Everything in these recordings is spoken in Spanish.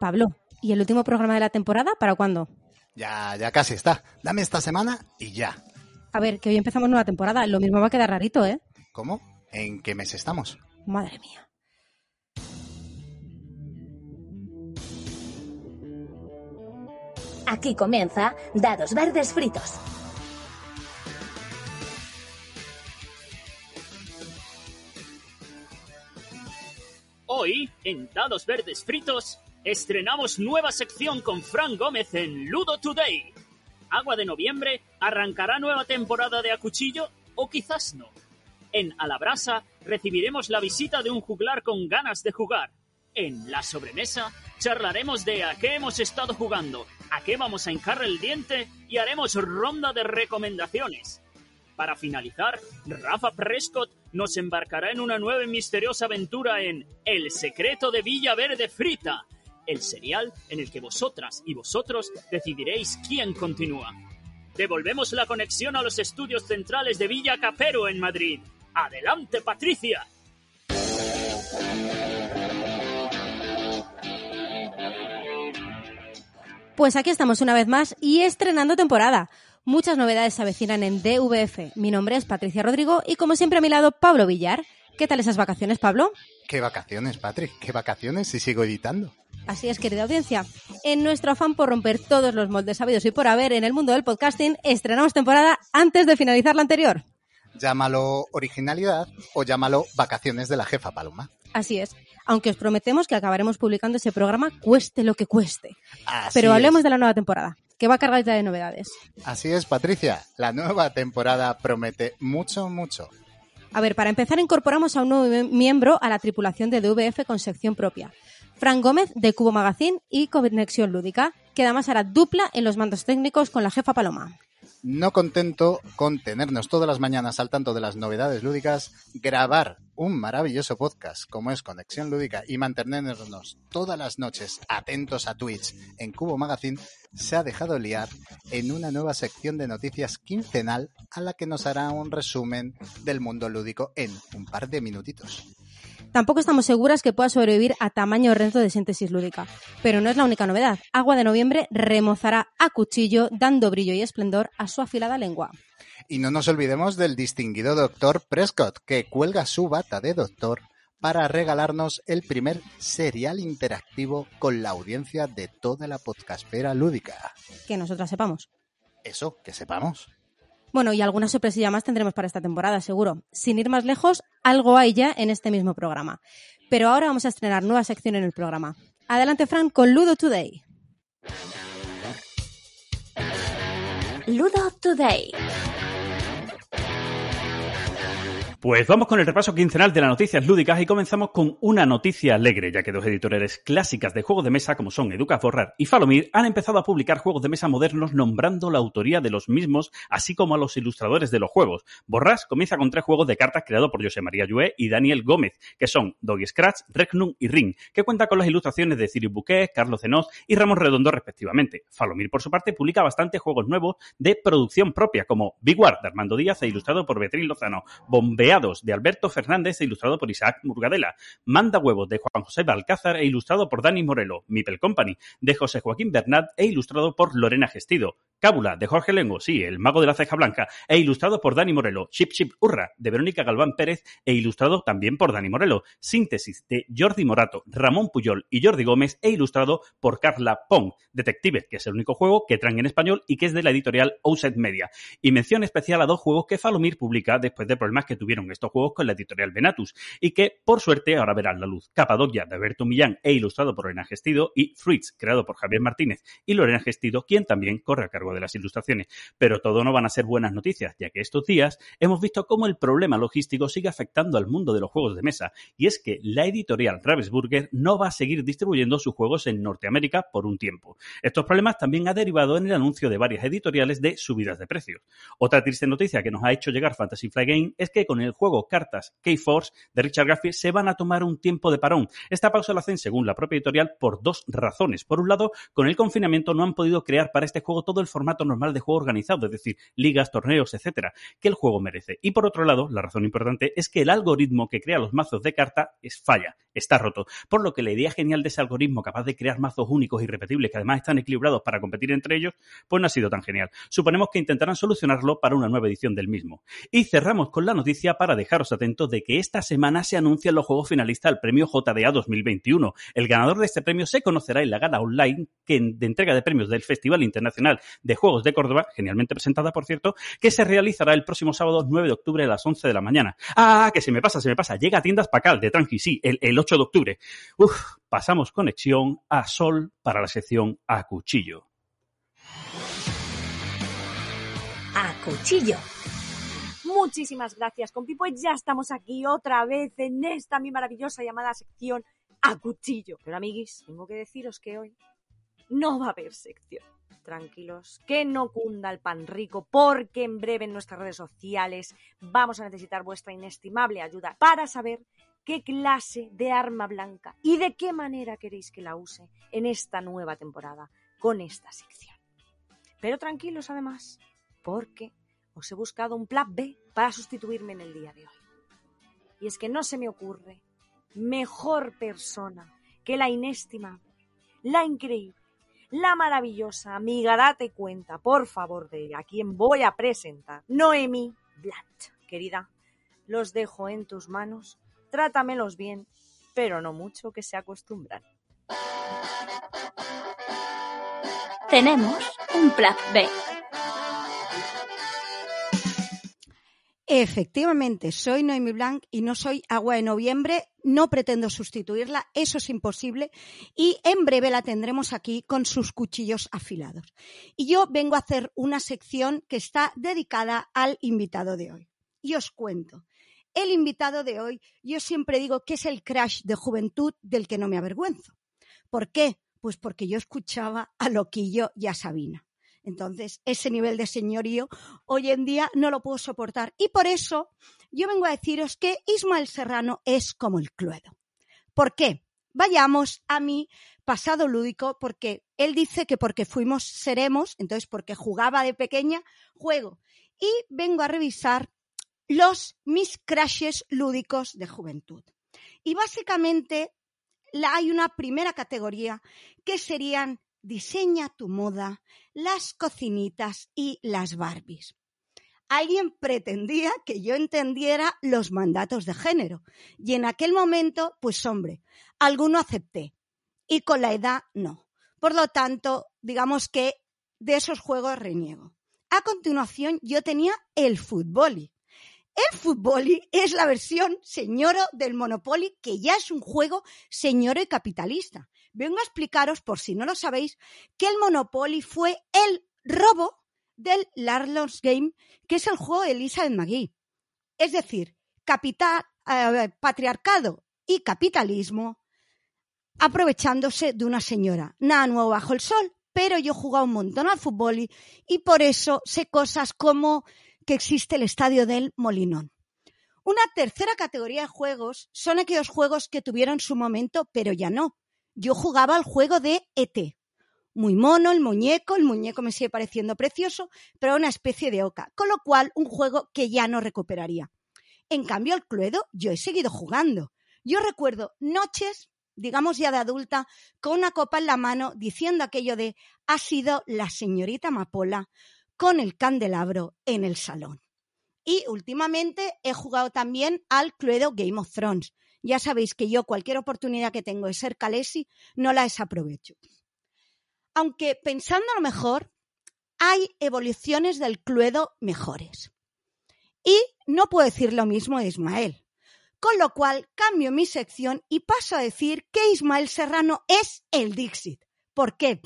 Pablo, ¿y el último programa de la temporada para cuándo? Ya, ya casi está. Dame esta semana y ya. A ver, que hoy empezamos nueva temporada. Lo mismo va a quedar rarito, ¿eh? ¿Cómo? ¿En qué mes estamos? Madre mía. Aquí comienza Dados Verdes Fritos. Hoy, en Dados Verdes Fritos, estrenamos nueva sección con Fran Gómez en Ludo Today. Agua de Noviembre arrancará nueva temporada de A Cuchillo o quizás no. En Alabrasa recibiremos la visita de un juglar con ganas de jugar. En La Sobremesa charlaremos de a qué hemos estado jugando, a qué vamos a hincar el diente y haremos ronda de recomendaciones. Para finalizar, Rafa Prescott nos embarcará en una nueva y misteriosa aventura en El secreto de Villa Verde Frita, el serial en el que vosotras y vosotros decidiréis quién continúa. Devolvemos la conexión a los estudios centrales de Villa Capero en Madrid. ¡Adelante, Patricia! Pues aquí estamos una vez más y estrenando temporada. Muchas novedades se avecinan en DVF. Mi nombre es Patricia Rodrigo y como siempre a mi lado Pablo Villar. ¿Qué tal esas vacaciones, Pablo? ¿Qué vacaciones, Patrick? ¿Qué vacaciones si sigo editando? Así es, querida audiencia. En nuestro afán por romper todos los moldes sabidos y por haber en el mundo del podcasting, estrenamos temporada antes de finalizar la anterior. Llámalo originalidad o llámalo vacaciones de la jefa Paloma. Así es. Aunque os prometemos que acabaremos publicando ese programa cueste lo que cueste. Así Pero es. hablemos de la nueva temporada, que va cargadita de novedades. Así es, Patricia. La nueva temporada promete mucho, mucho. A ver, para empezar incorporamos a un nuevo mie- miembro a la tripulación de DVF con sección propia. Fran Gómez de Cubo Magazine y Conexión Lúdica, que además hará dupla en los mandos técnicos con la jefa Paloma. No contento con tenernos todas las mañanas al tanto de las novedades lúdicas, grabar un maravilloso podcast como es Conexión Lúdica y mantenernos todas las noches atentos a Twitch en Cubo Magazine, se ha dejado liar en una nueva sección de noticias quincenal a la que nos hará un resumen del mundo lúdico en un par de minutitos. Tampoco estamos seguras que pueda sobrevivir a tamaño reto de síntesis lúdica. Pero no es la única novedad. Agua de Noviembre remozará a cuchillo, dando brillo y esplendor a su afilada lengua. Y no nos olvidemos del distinguido doctor Prescott, que cuelga su bata de doctor para regalarnos el primer serial interactivo con la audiencia de toda la podcastfera lúdica. Que nosotras sepamos. Eso, que sepamos. Bueno, y alguna sorpresilla más tendremos para esta temporada, seguro. Sin ir más lejos, algo hay ya en este mismo programa. Pero ahora vamos a estrenar nueva sección en el programa. Adelante, Fran, con Ludo Today. Ludo Today. Pues vamos con el repaso quincenal de las noticias lúdicas y comenzamos con una noticia alegre, ya que dos editoriales clásicas de juegos de mesa, como son Educas Borrar y Falomir, han empezado a publicar juegos de mesa modernos nombrando la autoría de los mismos, así como a los ilustradores de los juegos. Borras comienza con tres juegos de cartas creados por José María Llué y Daniel Gómez, que son Doggy Scratch, Regnum y Ring, que cuenta con las ilustraciones de Cyril Bouquet, Carlos Zenós y Ramón Redondo respectivamente. Falomir, por su parte, publica bastantes juegos nuevos de producción propia, como Big War de Armando Díaz e ilustrado por Beatriz Lozano, De Alberto Fernández e ilustrado por Isaac Murgadela, Manda Huevos de Juan José Balcázar e ilustrado por Dani Morelo, Mipel Company de José Joaquín Bernat e ilustrado por Lorena Gestido, Cábula de Jorge Lengo, sí, el mago de la ceja blanca, e ilustrado por Dani Morelo, Chip Chip Urra de Verónica Galván Pérez e ilustrado también por Dani Morelo, Síntesis de Jordi Morato, Ramón Puyol y Jordi Gómez e ilustrado por Carla Pong, Detective, que es el único juego que traen en español y que es de la editorial Outside Media. Y mención especial a dos juegos que Falomir publica después de problemas que tuvieron estos juegos con la editorial Venatus y que, por suerte, ahora verán la luz. Capadocia de Alberto Millán e ilustrado por Lorena Gestido y Fruits, creado por Javier Martínez y Lorena Gestido, quien también corre a cargo de las ilustraciones. Pero todo no van a ser buenas noticias, ya que estos días hemos visto cómo el problema logístico sigue afectando al mundo de los juegos de mesa, y es que la editorial Ravensburger no va a seguir distribuyendo sus juegos en Norteamérica por un tiempo. Estos problemas también han derivado en el anuncio de varias editoriales de subidas de precios. Otra triste noticia que nos ha hecho llegar Fantasy Flight Game es que con el el juego Cartas K-Force de Richard Garfield se van a tomar un tiempo de parón. Esta pausa la hacen, según la propia editorial, por dos razones. Por un lado, con el confinamiento no han podido crear para este juego todo el formato normal de juego organizado, es decir, ligas, torneos, etcétera, que el juego merece. Y por otro lado, la razón importante es que el algoritmo que crea los mazos de carta es falla, está roto. Por lo que la idea genial de ese algoritmo capaz de crear mazos únicos y repetibles que además están equilibrados para competir entre ellos, pues no ha sido tan genial. Suponemos que intentarán solucionarlo para una nueva edición del mismo. Y cerramos con la noticia para dejaros atentos de que esta semana se anuncian los juegos finalistas al premio JDA 2021. El ganador de este premio se conocerá en la gala online de entrega de premios del Festival Internacional de Juegos de Córdoba, genialmente presentada por cierto, que se realizará el próximo sábado 9 de octubre a las 11 de la mañana. Ah, que se me pasa, se me pasa. Llega a tiendas Pacal de Tranqui, sí, el, el 8 de octubre. Uf, pasamos conexión a Sol para la sección A Cuchillo. A cuchillo. Muchísimas gracias, compi. Pues ya estamos aquí otra vez en esta mi maravillosa llamada sección a cuchillo. Pero, amiguis, tengo que deciros que hoy no va a haber sección. Tranquilos, que no cunda el pan rico, porque en breve en nuestras redes sociales vamos a necesitar vuestra inestimable ayuda para saber qué clase de arma blanca y de qué manera queréis que la use en esta nueva temporada con esta sección. Pero tranquilos además, porque os he buscado un plan B para sustituirme en el día de hoy. Y es que no se me ocurre mejor persona que la inestimable, la increíble, la maravillosa amiga, date cuenta, por favor, de a quien voy a presentar, Noemi Blant. Querida, los dejo en tus manos, trátamelos bien, pero no mucho que se acostumbran. Tenemos un plan B. Efectivamente, soy Noemi Blanc y no soy Agua de Noviembre, no pretendo sustituirla, eso es imposible y en breve la tendremos aquí con sus cuchillos afilados. Y yo vengo a hacer una sección que está dedicada al invitado de hoy. Y os cuento, el invitado de hoy yo siempre digo que es el crash de juventud del que no me avergüenzo. ¿Por qué? Pues porque yo escuchaba a Loquillo y a Sabina. Entonces, ese nivel de señorío hoy en día no lo puedo soportar. Y por eso yo vengo a deciros que Ismael Serrano es como el Cluedo. ¿Por qué? Vayamos a mi pasado lúdico, porque él dice que porque fuimos seremos, entonces porque jugaba de pequeña, juego. Y vengo a revisar los mis crashes lúdicos de juventud. Y básicamente hay una primera categoría que serían diseña tu moda, las cocinitas y las Barbies. Alguien pretendía que yo entendiera los mandatos de género y en aquel momento, pues hombre, alguno acepté y con la edad no. Por lo tanto, digamos que de esos juegos reniego. A continuación, yo tenía el fútbol. El fútbol es la versión señoro del Monopoly, que ya es un juego señoro y capitalista vengo a explicaros, por si no lo sabéis, que el Monopoly fue el robo del Larlons Game, que es el juego de Elizabeth McGee. Es decir, capital, eh, patriarcado y capitalismo aprovechándose de una señora. Nada nuevo bajo el sol, pero yo he jugado un montón al fútbol y, y por eso sé cosas como que existe el estadio del Molinón. Una tercera categoría de juegos son aquellos juegos que tuvieron su momento, pero ya no yo jugaba al juego de ET. Muy mono el muñeco, el muñeco me sigue pareciendo precioso, pero una especie de oca, con lo cual un juego que ya no recuperaría. En cambio, el Cluedo yo he seguido jugando. Yo recuerdo noches, digamos ya de adulta, con una copa en la mano diciendo aquello de ha sido la señorita Amapola con el candelabro en el salón. Y últimamente he jugado también al Cluedo Game of Thrones, ya sabéis que yo cualquier oportunidad que tengo de ser Calesi no la desaprovecho. Aunque pensando lo mejor, hay evoluciones del Cluedo mejores. Y no puedo decir lo mismo de Ismael. Con lo cual cambio mi sección y paso a decir que Ismael Serrano es el Dixit. ¿Por qué?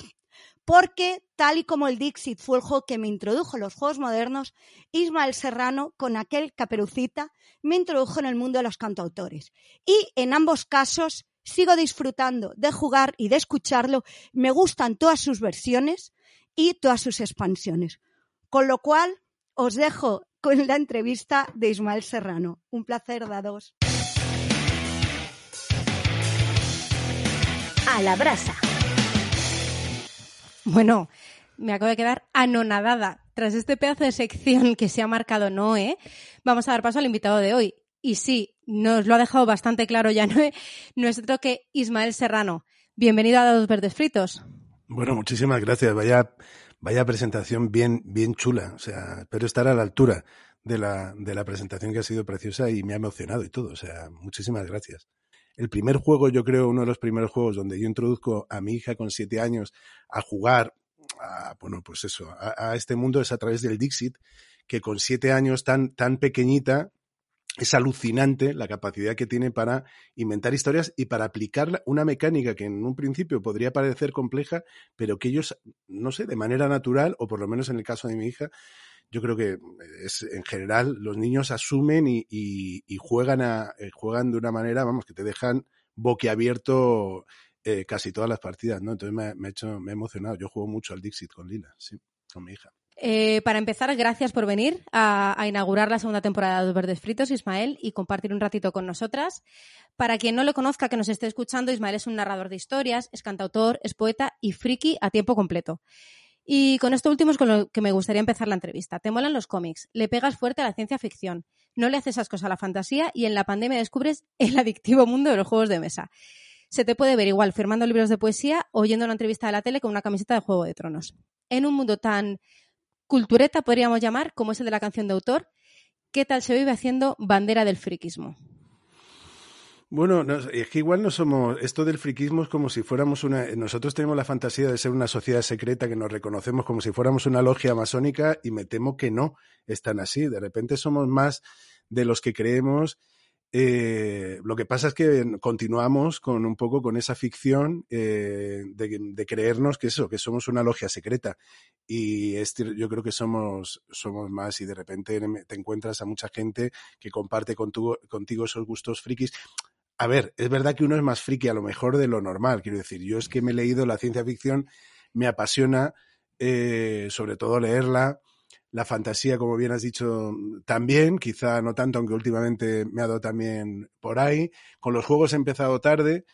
Porque tal y como el Dixit fue el juego que me introdujo en los juegos modernos, Ismael Serrano, con aquel caperucita, me introdujo en el mundo de los cantautores. Y en ambos casos sigo disfrutando de jugar y de escucharlo. Me gustan todas sus versiones y todas sus expansiones. Con lo cual, os dejo con la entrevista de Ismael Serrano. Un placer, dados. A la brasa. Bueno, me acabo de quedar anonadada. Tras este pedazo de sección que se ha marcado Noé, vamos a dar paso al invitado de hoy. Y sí, nos lo ha dejado bastante claro ya Noé, nuestro que Ismael Serrano. Bienvenido a Dados Verdes Fritos. Bueno, muchísimas gracias. Vaya, vaya presentación bien, bien chula. O sea, espero estar a la altura de la, de la presentación que ha sido preciosa y me ha emocionado y todo. O sea, muchísimas gracias. El primer juego, yo creo, uno de los primeros juegos donde yo introduzco a mi hija con siete años a jugar, a, bueno, pues eso, a, a este mundo es a través del Dixit, que con siete años tan, tan pequeñita, es alucinante la capacidad que tiene para inventar historias y para aplicar una mecánica que en un principio podría parecer compleja, pero que ellos, no sé, de manera natural, o por lo menos en el caso de mi hija, yo creo que es en general los niños asumen y, juegan a eh, juegan de una manera, vamos, que te dejan boquiabierto eh, casi todas las partidas, ¿no? Entonces me, me, ha hecho, me ha emocionado. Yo juego mucho al Dixit con Lila, sí, con mi hija. Eh, para empezar, gracias por venir a, a, inaugurar la segunda temporada de Los Verdes Fritos, Ismael, y compartir un ratito con nosotras. Para quien no lo conozca, que nos esté escuchando, Ismael es un narrador de historias, es cantautor, es poeta y friki a tiempo completo. Y con esto último es con lo que me gustaría empezar la entrevista. Te molan los cómics, le pegas fuerte a la ciencia ficción, no le haces ascos a la fantasía y en la pandemia descubres el adictivo mundo de los juegos de mesa. Se te puede ver igual firmando libros de poesía o yendo a una entrevista de la tele con una camiseta de Juego de Tronos. En un mundo tan cultureta, podríamos llamar, como es el de la canción de autor, ¿qué tal se vive haciendo bandera del friquismo? Bueno, no, es que igual no somos. Esto del friquismo es como si fuéramos una. Nosotros tenemos la fantasía de ser una sociedad secreta que nos reconocemos como si fuéramos una logia masónica y me temo que no es tan así. De repente somos más de los que creemos. Eh, lo que pasa es que continuamos con un poco con esa ficción eh, de, de, creernos que eso, que somos una logia secreta. Y este, yo creo que somos, somos más y de repente te encuentras a mucha gente que comparte contigo, contigo esos gustos frikis a ver, es verdad que uno es más friki a lo mejor de lo normal, quiero decir, yo es que me he leído la ciencia ficción, me apasiona, eh, sobre todo leerla, la fantasía, como bien has dicho, también, quizá no tanto, aunque últimamente me ha dado también por ahí. Con los juegos he empezado tarde,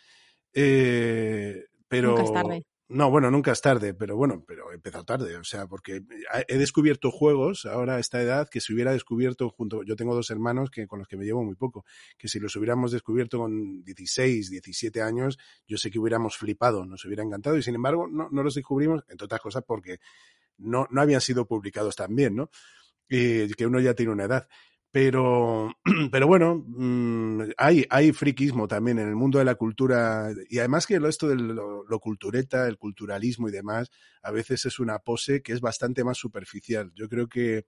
eh, pero... Nunca es tarde. No, bueno, nunca es tarde, pero bueno, pero he empezado tarde, o sea, porque he descubierto juegos ahora a esta edad que si hubiera descubierto junto, yo tengo dos hermanos que con los que me llevo muy poco, que si los hubiéramos descubierto con 16, 17 años, yo sé que hubiéramos flipado, nos hubiera encantado y sin embargo no, los descubrimos, entre otras cosas porque no, no habían sido publicados también, ¿no? Y que uno ya tiene una edad. Pero, pero bueno, mmm, hay, hay friquismo también en el mundo de la cultura y además que esto de lo, lo, cultureta, el culturalismo y demás, a veces es una pose que es bastante más superficial. Yo creo que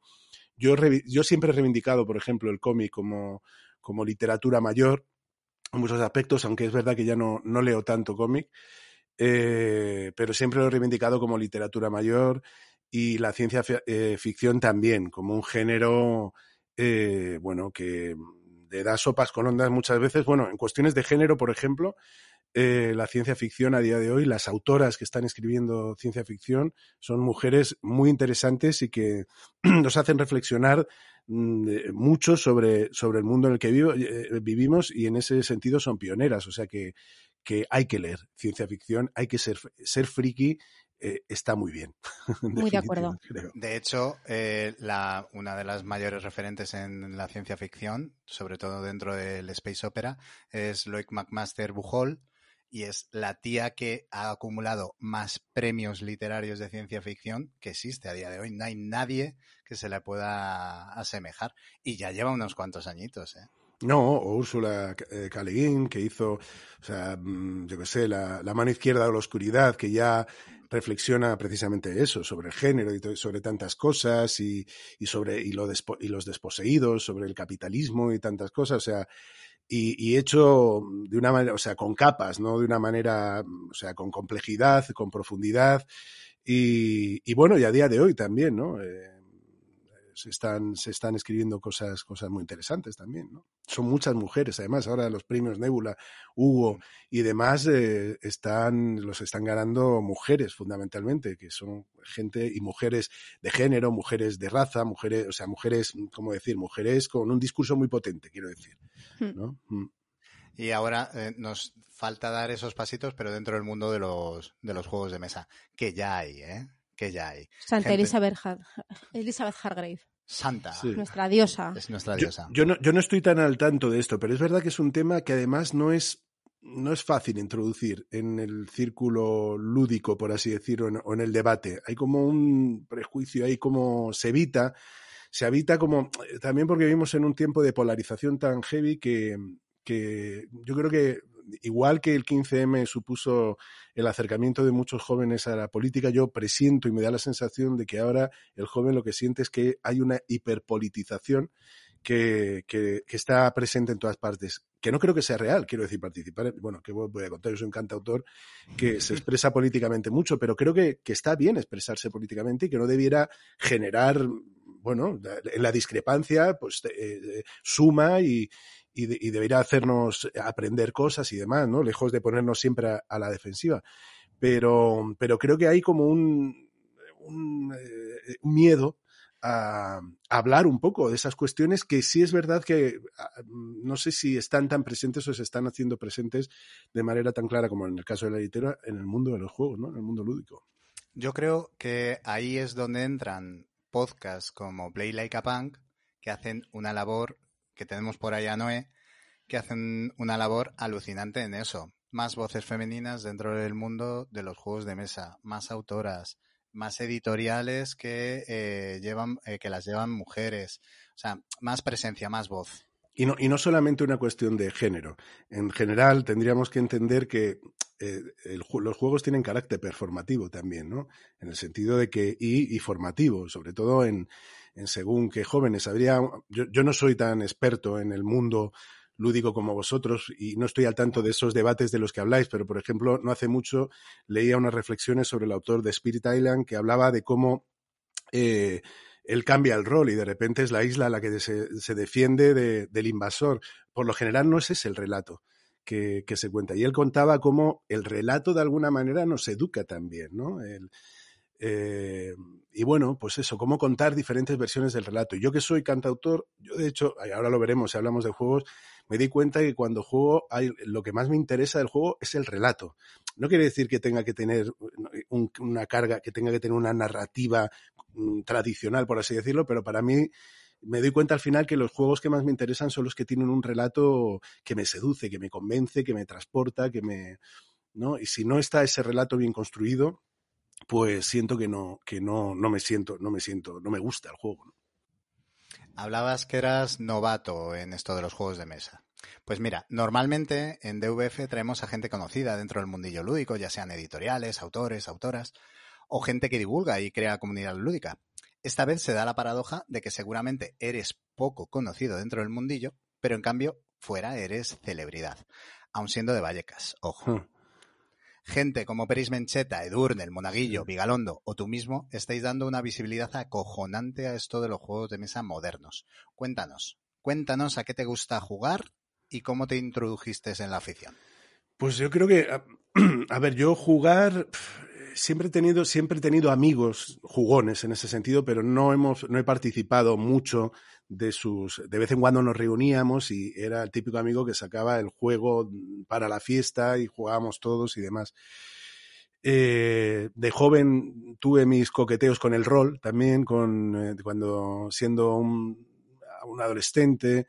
yo, yo siempre he reivindicado, por ejemplo, el cómic como, como literatura mayor en muchos aspectos, aunque es verdad que ya no, no leo tanto cómic, eh, pero siempre lo he reivindicado como literatura mayor y la ciencia eh, ficción también, como un género eh, bueno, que le da sopas con ondas muchas veces. Bueno, en cuestiones de género, por ejemplo, eh, la ciencia ficción a día de hoy, las autoras que están escribiendo ciencia ficción son mujeres muy interesantes y que nos hacen reflexionar mm, mucho sobre, sobre el mundo en el que vivo, eh, vivimos y en ese sentido son pioneras. O sea que, que hay que leer ciencia ficción, hay que ser, ser friki eh, está muy bien. Muy de acuerdo. Creo. De hecho, eh, la, una de las mayores referentes en la ciencia ficción, sobre todo dentro del space opera, es Loic McMaster Bujol, y es la tía que ha acumulado más premios literarios de ciencia ficción que existe a día de hoy. No hay nadie que se le pueda asemejar. Y ya lleva unos cuantos añitos, ¿eh? No, o Úrsula K. Le Guin, que hizo, o sea, mm, yo qué sé, la, la, mano izquierda o la oscuridad, que ya reflexiona precisamente eso, sobre el género y sobre tantas cosas y, y sobre y, lo despo, y los desposeídos, sobre el capitalismo y tantas cosas, o sea, y, y, hecho de una manera, o sea, con capas, no de una manera, o sea, con complejidad, con profundidad y, y bueno, y a día de hoy también, ¿no? Eh, se están, se están escribiendo cosas, cosas muy interesantes también, ¿no? Son muchas mujeres, además, ahora los premios Nebula, Hugo y demás eh, están, los están ganando mujeres fundamentalmente, que son gente y mujeres de género, mujeres de raza, mujeres, o sea, mujeres, ¿cómo decir? Mujeres con un discurso muy potente, quiero decir, ¿no? Mm. Y ahora eh, nos falta dar esos pasitos, pero dentro del mundo de los, de los juegos de mesa, que ya hay, ¿eh? Que ya hay. Santa Gente- Elizabeth, Har- Elizabeth Hargrave, Santa. Sí. nuestra diosa. Es nuestra Yo, diosa. yo no, yo no estoy tan al tanto de esto, pero es verdad que es un tema que además no es, no es fácil introducir en el círculo lúdico, por así decirlo, en- o en el debate. Hay como un prejuicio ahí, como se evita, se evita como, también porque vivimos en un tiempo de polarización tan heavy que, que yo creo que igual que el 15M supuso el acercamiento de muchos jóvenes a la política, yo presiento y me da la sensación de que ahora el joven lo que siente es que hay una hiperpolitización que, que, que está presente en todas partes. Que no creo que sea real, quiero decir, participar. Bueno, que voy a contar, yo soy un cantautor que se expresa políticamente mucho, pero creo que, que está bien expresarse políticamente y que no debiera generar, bueno, en la discrepancia, pues eh, suma y, y, de- y debería hacernos aprender cosas y demás, ¿no? Lejos de ponernos siempre a, la defensiva. Pero, pero creo que hay como un, eh, miedo a, a hablar un poco de esas cuestiones que sí es verdad que ah, no sé si están tan presentes o se están haciendo presentes de manera tan clara como en el caso de la literatura en el mundo de los juegos, ¿no? En el mundo lúdico. Yo creo que ahí es donde entran podcasts como Play Like a Punk, que hacen una labor, que tenemos por ahí a Noé, que hacen una labor alucinante en eso. Más voces femeninas dentro del mundo de los juegos de mesa, más autoras, más editoriales que eh, llevan, eh, que las llevan mujeres. O sea, más presencia, más voz. Y no, y no solamente una cuestión de género. En general, tendríamos que entender que eh, los juegos tienen carácter performativo también, ¿no? En el sentido de que, y, y formativo, sobre todo en, en según qué jóvenes. Habría, yo, yo no soy tan experto en el mundo lúdico como vosotros y no estoy al tanto de esos debates de los que habláis, pero por ejemplo, no hace mucho leía unas reflexiones sobre el autor de Spirit Island que hablaba de cómo eh, él cambia el rol y de repente es la isla la que se, se defiende de- del invasor. Por lo general no ese es el relato que, que se cuenta. Y él contaba cómo el relato de alguna manera nos educa también, ¿no? Eh, y bueno, pues eso, cómo contar diferentes versiones del relato. Yo que soy cantautor, yo de hecho, ahora lo veremos si hablamos de juegos, me di cuenta que cuando juego, hay, lo que más me interesa del juego es el relato. No quiere decir que tenga que tener un- una carga, que tenga que tener una narrativa mm, tradicional, por así decirlo, pero para mí me doy cuenta al final que los juegos que más me interesan son los que tienen un relato que me seduce, que me convence, que me transporta, que me... ¿no? Y si no está ese relato bien construido, pues siento que no, que no, no me siento, no me siento, no me gusta el juego. ¿no? Hablabas que eras novato en esto de los juegos de mesa. Pues mira, normalmente en DVF traemos a gente conocida dentro del mundillo lúdico, ya sean editoriales, autores, autoras, o gente que divulga y crea comunidad lúdica. Esta vez se da la paradoja de que seguramente eres poco conocido dentro del mundillo, pero en cambio fuera eres celebridad, aun siendo de Vallecas, ojo. Hmm. Gente como Peris Mencheta, Edurne, el Monaguillo, Vigalondo o tú mismo estáis dando una visibilidad acojonante a esto de los juegos de mesa modernos. Cuéntanos, cuéntanos a qué te gusta jugar y cómo te introdujiste en la afición. Pues yo creo que, a, a ver, yo jugar siempre he tenido, siempre he tenido amigos jugones en ese sentido, pero no hemos, no he participado mucho de sus. De vez en cuando nos reuníamos y era el típico amigo que sacaba el juego para la fiesta y jugábamos todos y demás. Eh, de joven tuve mis coqueteos con el rol también, con eh, cuando siendo un, un adolescente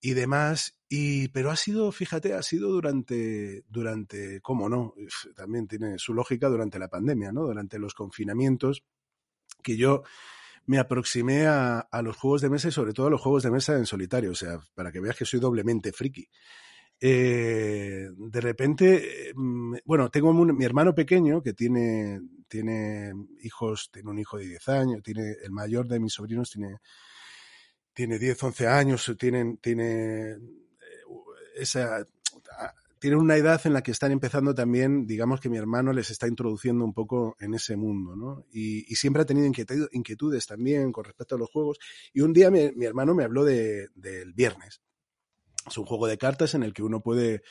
y demás. Y, pero ha sido, fíjate, ha sido durante, durante, cómo no, también tiene su lógica durante la pandemia, ¿no? Durante los confinamientos, que yo me aproximé a, a los juegos de mesa y sobre todo a los juegos de mesa en solitario, o sea, para que veas que soy doblemente friki. Eh, de repente, mm, bueno, tengo mi hermano pequeño que tiene, tiene hijos, tiene un hijo de 10 años, tiene el mayor de mis sobrinos tiene, tiene 10, 11 años, tienen, tiene eh, esa, tienen una edad en la que están empezando también, digamos que mi hermano les está introduciendo un poco en ese mundo, ¿no? Y, y siempre ha tenido inquietud, inquietudes también con respecto a los juegos. Y un día mi, mi hermano me habló de, del viernes. Es un juego de cartas en el que uno puede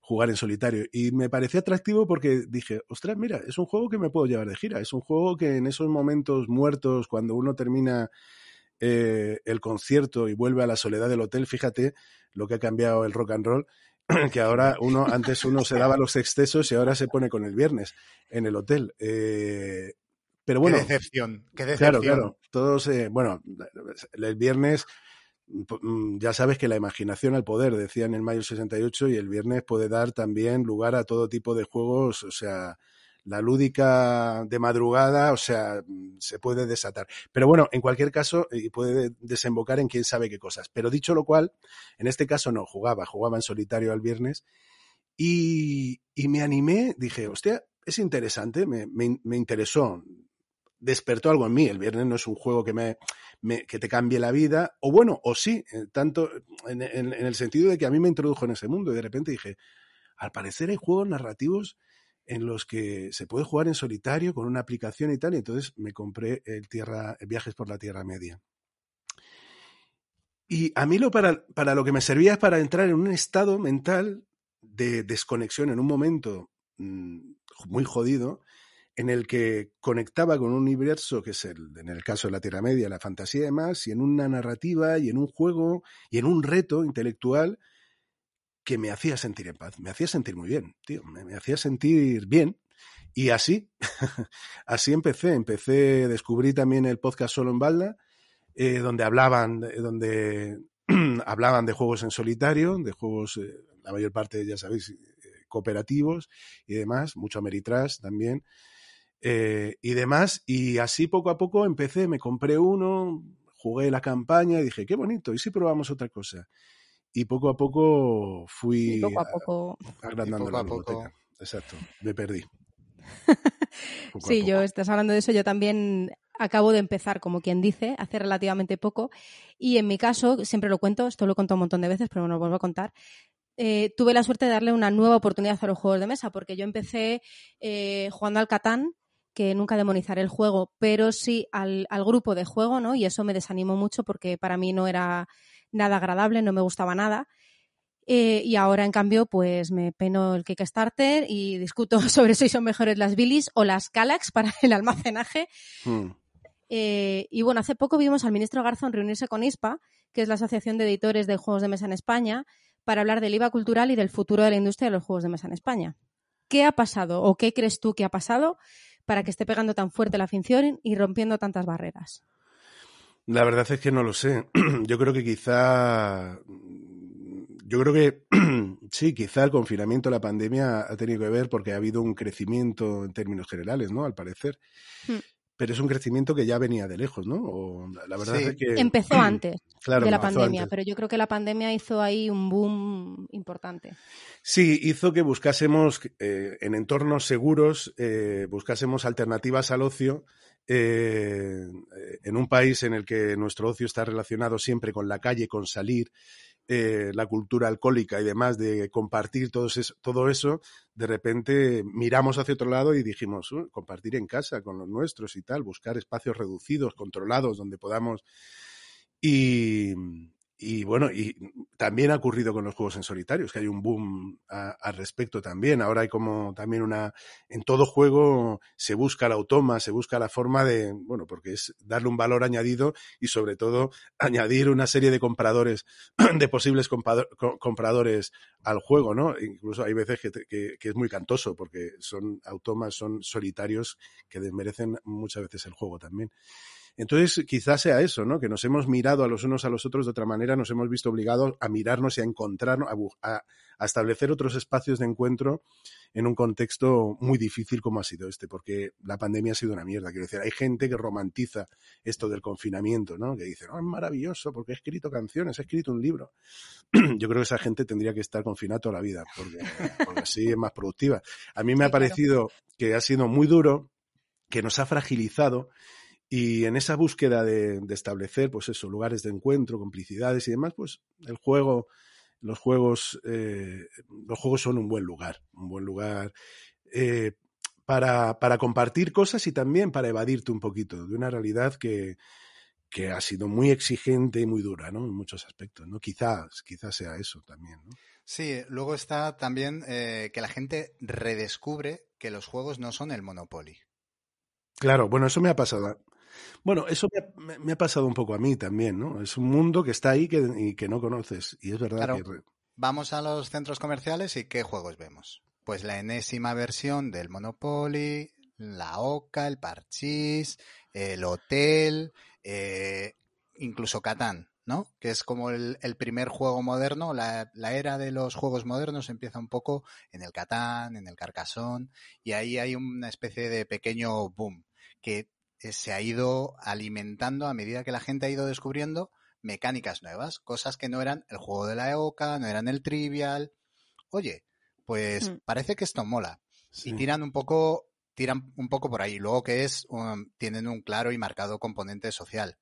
jugar en solitario. Y me pareció atractivo porque dije, ostras, mira, es un juego que me puedo llevar de gira. Es un juego que en esos momentos muertos, cuando uno termina eh, el concierto y vuelve a la soledad del hotel, fíjate lo que ha cambiado el rock and roll, que ahora uno, antes uno se daba los excesos y ahora se pone con el viernes en el hotel. Eh, pero bueno. Qué decepción, qué decepción. Claro, claro. Todos, eh, bueno, el viernes mm, ya sabes que la imaginación al poder, decía en el mayo 68, y el viernes puede dar también lugar a todo tipo de juegos, o sea, la lúdica de madrugada, o sea, se puede desatar. Pero bueno, en cualquier caso, y puede desembocar en quién sabe qué cosas. Pero dicho lo cual, en este caso no, jugaba, jugaba en solitario al viernes y, y me animé, dije, hostia, es interesante, me, me, me, interesó, despertó algo en mí. El viernes no es un juego que me, me que te cambie la vida, o bueno, o sí, eh, tanto en, en, en el sentido de que a mí me introdujo en ese mundo y de repente dije, al parecer hay juegos narrativos en los que se puede jugar en solitario con una aplicación y tal, y entonces me compré el Tierra, Viajes por la Tierra Media. Y a mí lo para, para lo que me servía es para entrar en un estado mental de desconexión en un momento mmm, muy jodido, en el que conectaba con un universo que es el, en el caso de la Tierra Media, la fantasía y demás, y en una narrativa y en un juego y en un reto intelectual que me hacía sentir en paz, me hacía sentir muy bien, tío, me, me hacía sentir bien. Y así, así empecé, empecé, descubrí también el podcast Solo en Balda, eh, donde hablaban, donde hablaban de juegos en solitario, de juegos, eh, la mayor parte, ya sabéis, eh, cooperativos y demás, mucho Ameritrash también, eh, y demás. Y así poco a poco empecé, me compré uno, jugué la campaña y dije, qué bonito, ¿y si probamos otra cosa? Y poco a poco fui y poco a poco... agrandando poco la a poco. biblioteca. Exacto, me perdí. Sí, yo estás hablando de eso, yo también acabo de empezar, como quien dice, hace relativamente poco. Y en mi caso, siempre lo cuento, esto lo he contado un montón de veces, pero no lo vuelvo a contar. Eh, tuve la suerte de darle una nueva oportunidad a los juegos de mesa, porque yo empecé eh, jugando al Catán, que nunca demonizaré el juego, pero sí al, al, grupo de juego, ¿no? Y eso me desanimó mucho porque para mí no era nada agradable, no me gustaba nada. Eh, y ahora, en cambio, pues me peno el Kickstarter y discuto sobre si son mejores las Billys o las Calax para el almacenaje. Hmm. Eh, y bueno, hace poco vimos al ministro Garzón reunirse con ISPA, que es la Asociación de Editores de Juegos de Mesa en España, para hablar del IVA cultural y del futuro de la industria de los juegos de mesa en España. ¿Qué ha pasado o qué crees tú que ha pasado para que esté pegando tan fuerte la afición y rompiendo tantas barreras? La verdad es que no lo sé. Yo creo que quizá. Yo creo que sí, quizá el confinamiento, la pandemia ha tenido que ver porque ha habido un crecimiento en términos generales, ¿no? Al parecer. Hmm. Pero es un crecimiento que ya venía de lejos, ¿no? O, la verdad Sí. es que. Empezó antes Claro, de la pandemia, antes. pero yo creo que la pandemia hizo ahí un boom importante. Sí, hizo que buscásemos eh, en entornos seguros, eh, buscásemos alternativas al ocio eh, en un país en el que nuestro ocio está relacionado siempre con la calle, con salir, eh, la cultura alcohólica y demás, de compartir todo eso, todo eso, de repente miramos hacia otro lado y dijimos, "Uh, compartir en casa con los nuestros y tal, buscar espacios reducidos, controlados, donde podamos... Y, y bueno, y también ha ocurrido con los juegos en solitarios, que hay un boom a- al respecto también. Ahora hay como también una, en todo juego se busca el automa, se busca la forma de, bueno, porque es darle un valor añadido y sobre todo añadir una serie de compradores, de posibles compradores al juego, ¿no? Incluso hay veces que- que es muy cantoso porque son automas, son solitarios que desmerecen muchas veces el juego también. Entonces, quizás sea eso, ¿no? Que nos hemos mirado a los unos a los otros de otra manera, nos hemos visto obligados a mirarnos y a encontrarnos, a, establecer otros espacios de encuentro en un contexto muy difícil como ha sido este, porque la pandemia ha sido una mierda. Quiero decir, hay gente que romantiza esto del confinamiento, ¿no? Que dice, no, es maravilloso porque he escrito canciones, he escrito un libro. Yo creo que esa gente tendría que estar confinada toda la vida, porque, porque así es más productiva. A mí me Sí, ha claro. parecido que ha sido muy duro, que nos ha fragilizado y en esa búsqueda de, de establecer, pues eso, lugares de encuentro, complicidades y demás, pues el juego, los juegos, eh, los juegos son un buen lugar, un buen lugar eh, para, para, compartir cosas y también para evadirte un poquito de una realidad que, que ha sido muy exigente y muy dura, ¿no? En muchos aspectos, ¿no? Quizás, quizás sea eso también, ¿no? Sí, luego está también eh, que la gente redescubre que los juegos no son el Monopoly. Claro, bueno, eso me ha pasado. Bueno, eso me ha, me ha, pasado un poco a mí también, ¿no? Es un mundo que está ahí que, y que no conoces. Y es verdad claro, que. Vamos a los centros comerciales y ¿qué juegos vemos? Pues la enésima versión del Monopoly, la Oca, el Parchís, el Hotel, eh, incluso Catán, ¿no? Que es como el, el primer juego moderno, la, la, era de los juegos modernos empieza un poco en el Catán, en el Carcasón, y ahí hay una especie de pequeño boom que se ha ido alimentando a medida que la gente ha ido descubriendo mecánicas nuevas, cosas que no eran el juego de la EOCA, no eran el trivial. Oye, pues mm. parece que esto mola. Sí. Y tiran un poco, tiran un poco por ahí. Luego que es, um, tienen un claro y marcado componente social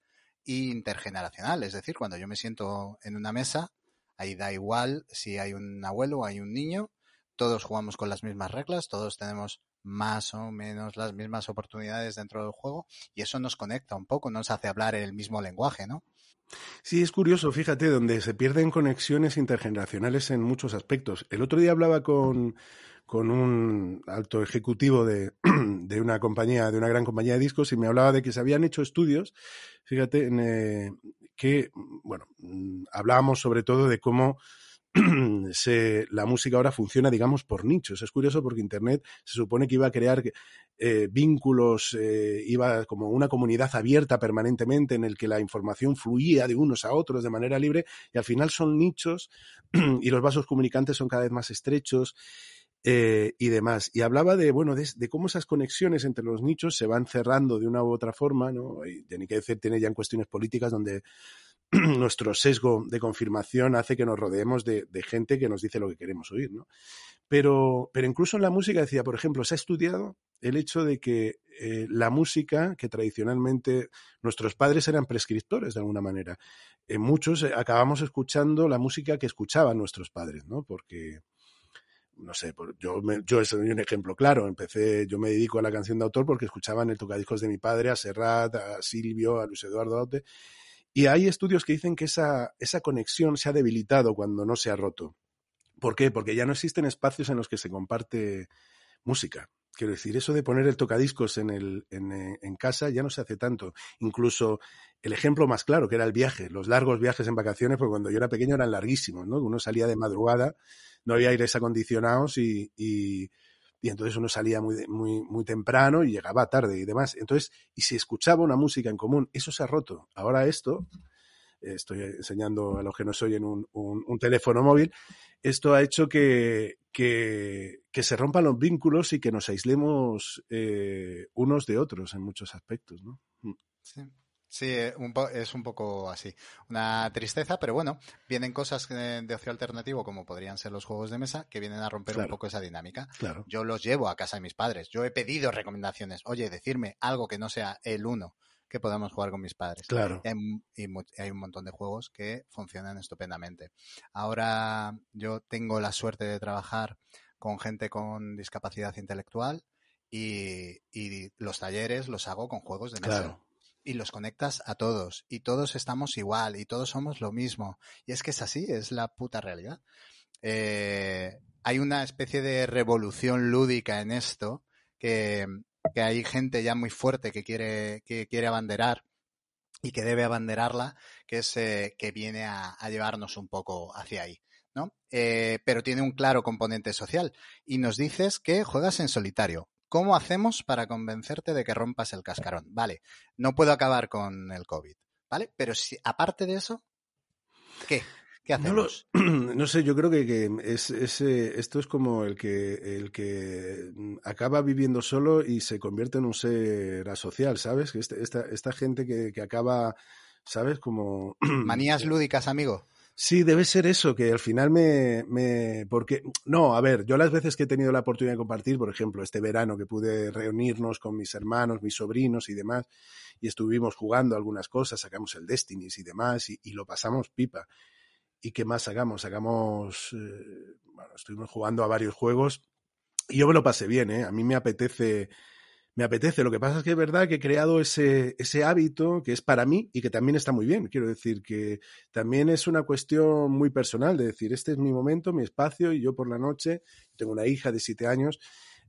e intergeneracional. Es decir, cuando yo me siento en una mesa, ahí da igual si hay un abuelo o hay un niño, todos jugamos con las mismas reglas, todos tenemos más o menos las mismas oportunidades dentro del juego y eso nos conecta un poco, nos hace hablar el mismo lenguaje, ¿no? Sí, es curioso, fíjate, donde se pierden conexiones intergeneracionales en muchos aspectos. El otro día hablaba con, con un alto ejecutivo de, de, una compañía, de una gran compañía de discos, y me hablaba de que se habían hecho estudios, fíjate, en, eh, que, bueno, hablábamos sobre todo de cómo se, la música ahora funciona, digamos, por nichos. Es curioso porque Internet se supone que iba a crear eh, vínculos, eh, iba como una comunidad abierta permanentemente en el que la información fluía de unos a otros de manera libre y al final son nichos y los vasos comunicantes son cada vez más estrechos. Eh, y demás. Y hablaba de, bueno, de, cómo esas conexiones entre los nichos se van cerrando de una u otra forma, ¿no? Y tiene que decir, tiene ya en cuestiones políticas donde nuestro sesgo de confirmación hace que nos rodeemos de, gente que nos dice lo que queremos oír, ¿no? Pero, pero incluso en la música decía, por ejemplo, se ha estudiado el hecho de que eh, la música, que tradicionalmente nuestros padres eran prescriptores de alguna manera, en muchos eh, acabamos escuchando la música que escuchaban nuestros padres, ¿no? Porque, no sé, yo, me, yo soy un ejemplo claro. Empecé, yo me dedico a la canción de autor porque escuchaban el tocadiscos de mi padre, a Serrat, a Silvio, a Luis Eduardo Aute. Y hay estudios que dicen que esa, esa conexión se ha debilitado cuando no se ha roto. ¿Por qué? Porque ya no existen espacios en los que se comparte música. Quiero decir, eso de poner el tocadiscos en, el, en, en, casa ya no se hace tanto. Incluso el ejemplo más claro, que era el viaje, los largos viajes en vacaciones, porque cuando yo era pequeño eran larguísimos, ¿no? Uno salía de madrugada, no había aires acondicionados y, y entonces uno salía muy, muy, muy temprano y llegaba tarde y demás. Entonces, y si escuchaba una música en común, eso se ha roto. Ahora esto, estoy enseñando a los que no soy en un, un, teléfono móvil, esto ha hecho que, que, se rompan los vínculos y que nos aislemos eh, unos de otros en muchos aspectos, ¿no? Sí. Sí, un es un poco así. Una tristeza, pero bueno, vienen cosas de ocio alternativo, como podrían ser los juegos de mesa, que vienen a romper claro. un poco esa dinámica. Claro. Yo los llevo a casa de mis padres. Yo he pedido recomendaciones. Oye, decirme algo que no sea el uno que podamos jugar con mis padres. Claro. Y hay un montón de juegos que funcionan estupendamente. Ahora yo tengo la suerte de trabajar con gente con discapacidad intelectual y, y los talleres los hago con juegos de mesa. Claro y los conectas a todos y todos estamos igual y todos somos lo mismo. Y es que es así, es la puta realidad. Eh, hay una especie de revolución lúdica en esto que, que hay gente ya muy fuerte que quiere, que quiere abanderar y que debe abanderarla, que es eh, que viene a, llevarnos un poco hacia ahí. ¿no? Eh, pero tiene un claro componente social. Y nos dices que juegas en solitario. ¿Cómo hacemos para convencerte de que rompas el cascarón? Vale, no puedo acabar con el COVID, ¿vale? Pero si, aparte de eso, ¿qué? ¿Qué hacemos? No, lo, no sé, yo creo que, que es, es, esto es como el que, el que acaba viviendo solo y se convierte en un ser asocial, ¿sabes? Que esta, esta, esta gente que, que acaba, ¿sabes? Como... Manías lúdicas, amigo. Sí, debe ser eso, que al final me, me, porque, no, a ver, yo las veces que he tenido la oportunidad de compartir, por ejemplo, este verano que pude reunirnos con mis hermanos, mis sobrinos y demás, y estuvimos jugando algunas cosas, sacamos el Destinies y demás, y, y lo pasamos pipa. ¿Y qué más sacamos? Sacamos, eh, bueno, estuvimos jugando a varios juegos y yo me lo pasé bien, ¿eh? A mí me apetece, me apetece. Lo que pasa es que es verdad que he creado ese, ese hábito que es para mí y que también está muy bien. Quiero decir que también es una cuestión muy personal de decir, este es mi momento, mi espacio y yo por la noche, tengo una hija de siete años,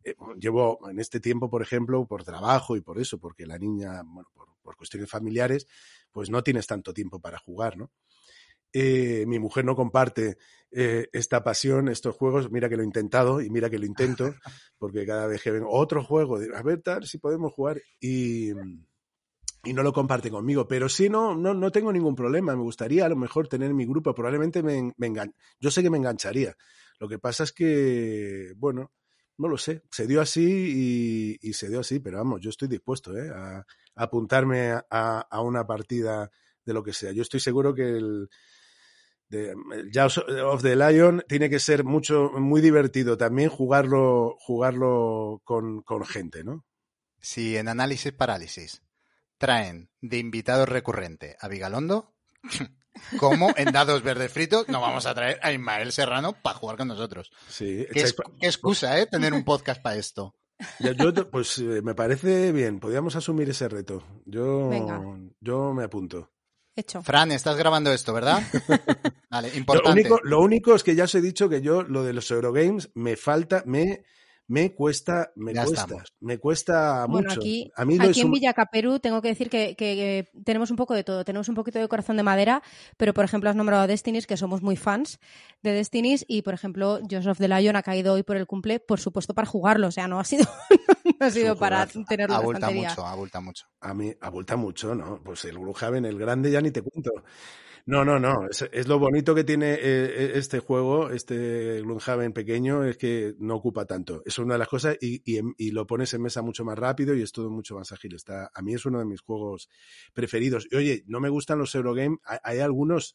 eh, llevo en este tiempo, por ejemplo, por trabajo y por eso, porque la niña, bueno, por, por cuestiones familiares, pues no tienes tanto tiempo para jugar, ¿no? Eh, mi mujer no comparte eh, esta pasión, estos juegos. Mira que lo he intentado y mira que lo intento, porque cada vez que vengo otro juego, digo, a ver, tal, si podemos jugar. Y, y no lo comparte conmigo. Pero sí, no, no, no tengo ningún problema. Me gustaría a lo mejor tener mi grupo. Probablemente me, me engan... Yo sé que me engancharía. Lo que pasa es que, bueno, no lo sé. Se dio así y, y se dio así, pero vamos, yo estoy dispuesto ¿eh? a, a, apuntarme a, a una partida de lo que sea. Yo estoy seguro que el, de Jaws of the Lion tiene que ser mucho, muy divertido también jugarlo, jugarlo con, con gente, ¿no? Si en análisis parálisis traen de invitado recurrente a Vigalondo, como en dados verdes fritos no vamos a traer a Ismael Serrano para jugar con nosotros. Sí, ¿Qué, es, qué excusa, ¿eh? Tener un podcast para esto. Yo, yo, pues me parece bien, podríamos asumir ese reto. Yo, Venga. yo me apunto. Hecho. Fran, estás grabando esto, ¿verdad? Vale, importante. Lo único, lo único es que ya os he dicho que yo lo de los Eurogames me falta, me, me cuesta, me Ya cuesta, estamos. me cuesta Bueno, mucho. aquí, a mí lo aquí es en un- Villacaperú tengo que decir que, que- que tenemos un poco de todo. Tenemos un poquito de corazón de madera, pero por ejemplo has nombrado a Destinies, que somos muy fans de Destinies, y por ejemplo Joseph the Lion ha caído hoy por el cumple, por supuesto, para jugarlo. O sea, no ha sido, no ha sido para tenerlo Abulta mucho, abulta mucho. A mí abulta mucho, ¿no? Pues el Gloomhaven, el grande, ya ni te cuento. No, no, no. Es, lo bonito que tiene eh, este juego, este Gloomhaven pequeño, es que no ocupa tanto. Es una de las cosas y, y lo pones en mesa mucho más rápido y es todo mucho más ágil. Está, a mí es uno de mis juegos preferidos. Y oye, no me gustan los Eurogame. Hay, hay algunos,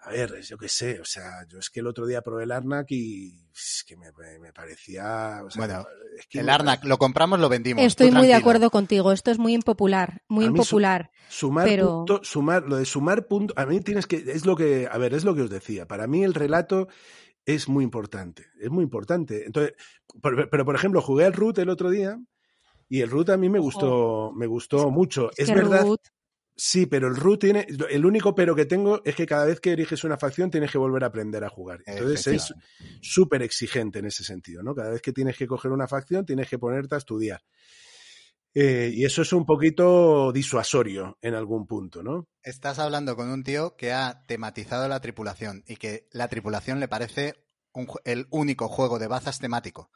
a ver, yo qué sé, o sea, yo es que el otro día probé el Arnak y es que me, me- parecía... o sea, Bueno, es que El Arnak, lo compramos, lo vendimos. Estoy muy de acuerdo contigo. Esto es muy impopular, muy A mí su- impopular. Sumar Pero- punto, sumar, lo de sumar punto, a mí tienes que, es lo que, a ver, es lo que os decía, para mí el relato es muy importante, es muy importante. Entonces, pero por ejemplo, jugué al Root el otro día y el Root a mí me gustó, me gustó mucho. Es, que verdad, Ruth- sí, pero el Root tiene, el único pero que tengo es que cada vez que eriges una facción tienes que volver a aprender a jugar. Entonces es súper exigente en ese sentido, ¿no? Cada vez que tienes que coger una facción tienes que ponerte a estudiar. Eh, y eso es un poquito disuasorio en algún punto, ¿no? Estás hablando con un tío que ha tematizado la tripulación y que la tripulación le parece un el único juego de bazas temático.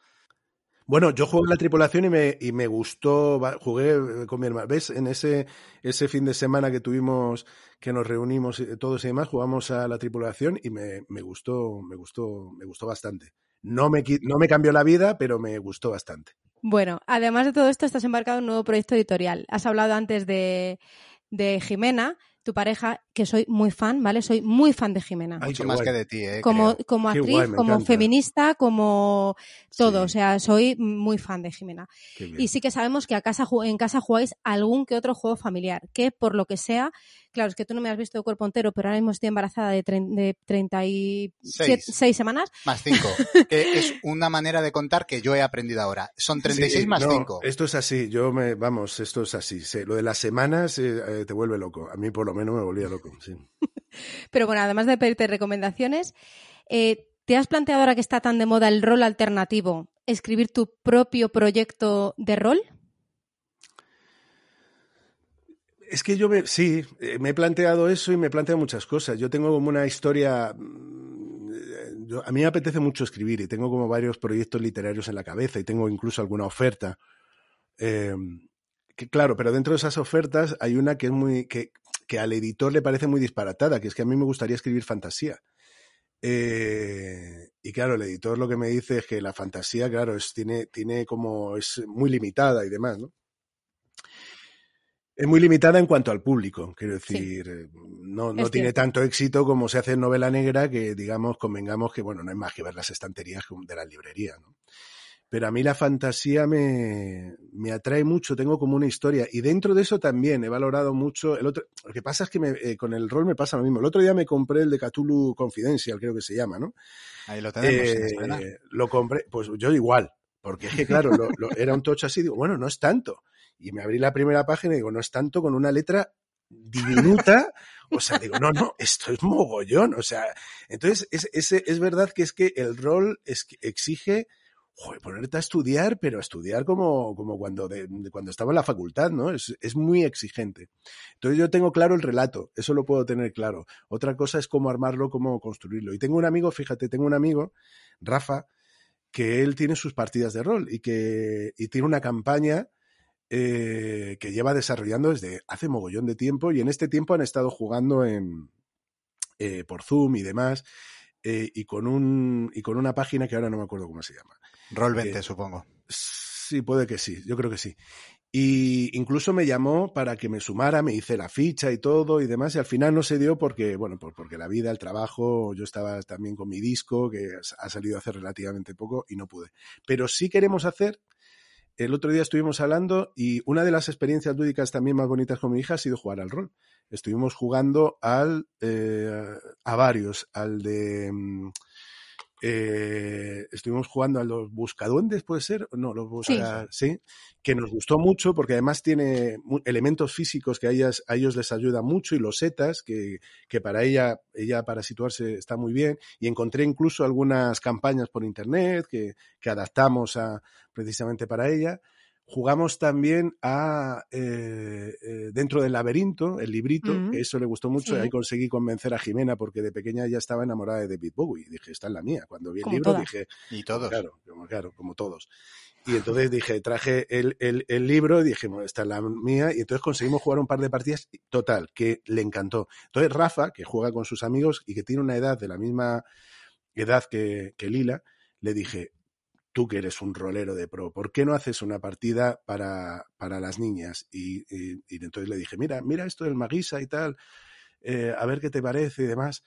Bueno, yo jugué en la tripulación y me, y me gustó, jugué eh, con mi hermano. ¿Ves? En ese, ese fin de semana que tuvimos, que nos reunimos eh, todos y demás, jugamos a la tripulación y me, me gustó, me gustó, me gustó bastante. No me, no me cambió la vida, pero me gustó bastante. Bueno, además de todo esto, estás embarcado en un nuevo proyecto editorial. Has hablado antes de, de Jimena, tu pareja, que soy muy fan, ¿vale? Soy muy fan de Jimena. Ay, Mucho más guay. que de ti, ¿eh? como, creo. como actriz, guay, como encanta. feminista, como todo. Sí. O sea, soy muy fan de Jimena. Y sí que sabemos que a casa, ju- en casa jugáis algún que otro juego familiar, que por lo que sea, claro, es que tú no me has visto de cuerpo entero, pero ahora mismo estoy embarazada de, de 36 Seis. semanas. Más 5. que es una manera de contar que yo he aprendido ahora. Son 36 Sí, más no, 5. Esto es así, yo me, vamos, esto es así. Sí, lo de las semanas eh, eh, te vuelve loco. A mí por lo menos me volvía loco. Sí. Pero bueno, además de pedirte recomendaciones, eh, ¿te has planteado ahora que está tan de moda el rol alternativo, escribir tu propio proyecto de rol? Es que yo me, sí, eh, me he planteado eso y me he planteado muchas cosas. Yo tengo como una historia. mm, a mí me apetece mucho escribir y tengo como varios proyectos literarios en la cabeza y tengo incluso alguna oferta. Eh, que claro, pero dentro de esas ofertas hay una que es muy. que, que al editor le parece muy disparatada, que es que a mí me gustaría escribir fantasía. Eh, y claro, el editor lo que me dice es que la fantasía, claro, es, tiene, tiene como. es muy limitada y demás, ¿no? Es muy limitada en cuanto al público, quiero decir, eh, no, no tiene cierto. tanto éxito como se hace en novela negra, que digamos, convengamos que, bueno, no hay más que ver las estanterías de la librería, ¿no? Pero a mí la fantasía me, me atrae mucho, tengo como una historia. Y dentro de eso también he valorado mucho. El otro, lo que pasa es que me, eh, con el rol me pasa lo mismo. El otro día me compré el de Cthulhu Confidential, creo que se llama, ¿no? Ahí lo tenemos. en Eh, lo compré, pues yo igual, porque es que claro, lo- lo- era un tocho así, digo, bueno, no es tanto. Y me abrí la primera página y digo, no es tanto con una letra diminuta, o sea, digo, no, no, esto es mogollón, o sea, entonces es, es, es verdad que es que el rol es exige joder, ponerte a estudiar, pero a estudiar como, como cuando, de, cuando estaba en la facultad, ¿no? Es, es muy exigente. Entonces yo tengo claro el relato, eso lo puedo tener claro. Otra cosa es cómo armarlo, cómo construirlo. Y tengo un amigo, fíjate, tengo un amigo, Rafa, que él tiene sus partidas de rol y que y tiene una campaña eh, que lleva desarrollando desde hace mogollón de tiempo y en este tiempo han estado jugando en, eh, por Zoom y demás eh, y, con un, y con una página que ahora no me acuerdo cómo se llama. Roll 20, eh, supongo. Sí, puede que sí, yo creo que sí. Y incluso me llamó para que me sumara, me hice la ficha y todo y demás, y al final no se dio porque, bueno, pues porque la vida, el trabajo, yo estaba también con mi disco, que ha salido hace relativamente poco y no pude. Pero sí queremos hacer, el otro día estuvimos hablando y una de las experiencias lúdicas también más bonitas con mi hija ha sido jugar al rol. Estuvimos jugando al, eh, a varios, al de... eh, estuvimos jugando a los buscaduendes, ¿puede ser? No, los busca, sí. que nos gustó mucho porque además tiene elementos físicos que a, ellas, a ellos les ayuda mucho y los setas, que, que para ella, ella para situarse está muy bien. Y encontré incluso algunas campañas por internet que, que adaptamos a, precisamente para ella. Jugamos también a eh, eh, dentro del laberinto, el librito, Mm. que eso le gustó mucho. Sí. Ahí conseguí convencer a Jimena porque de pequeña ya estaba enamorada de David Bowie. Y dije, esta es la mía. Cuando vi el Como libro todas. dije, Y todos. Claro, como, claro, como todos. Y entonces dije, traje el, el, el libro y dije, bueno, esta es la mía. Y entonces conseguimos jugar un par de partidas. y Total, que le encantó. Entonces Rafa, que juega con sus amigos y que tiene una edad de la misma edad que, que Lila, le dije, tú que eres un rolero de pro, ¿por qué no haces una partida para, para las niñas? Y, y- y entonces le dije, mira, mira esto del Magisa y tal, eh, a ver qué te parece y demás.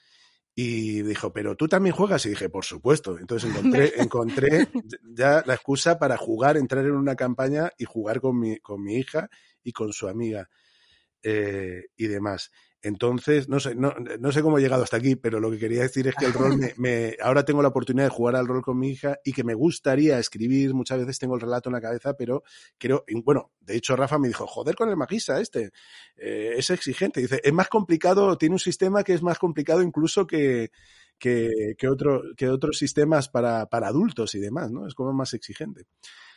Y dijo, pero tú también juegas. Y dije, por supuesto. Entonces encontré, encontré ya la excusa para jugar, entrar en una campaña y jugar con mi, con mi hija y con su amiga eh, y demás. Entonces, no sé, no, no sé cómo he llegado hasta aquí, pero lo que quería decir es que el rol me, me- ahora tengo la oportunidad de jugar al rol con mi hija y que me gustaría escribir, muchas veces tengo el relato en la cabeza, pero creo, y bueno, de hecho Rafa me dijo, joder con el magista este, eh, es exigente, dice, es más complicado, tiene un sistema que es más complicado incluso que, que, que, otro, que otros sistemas para, para adultos y demás, ¿no? Es como más exigente.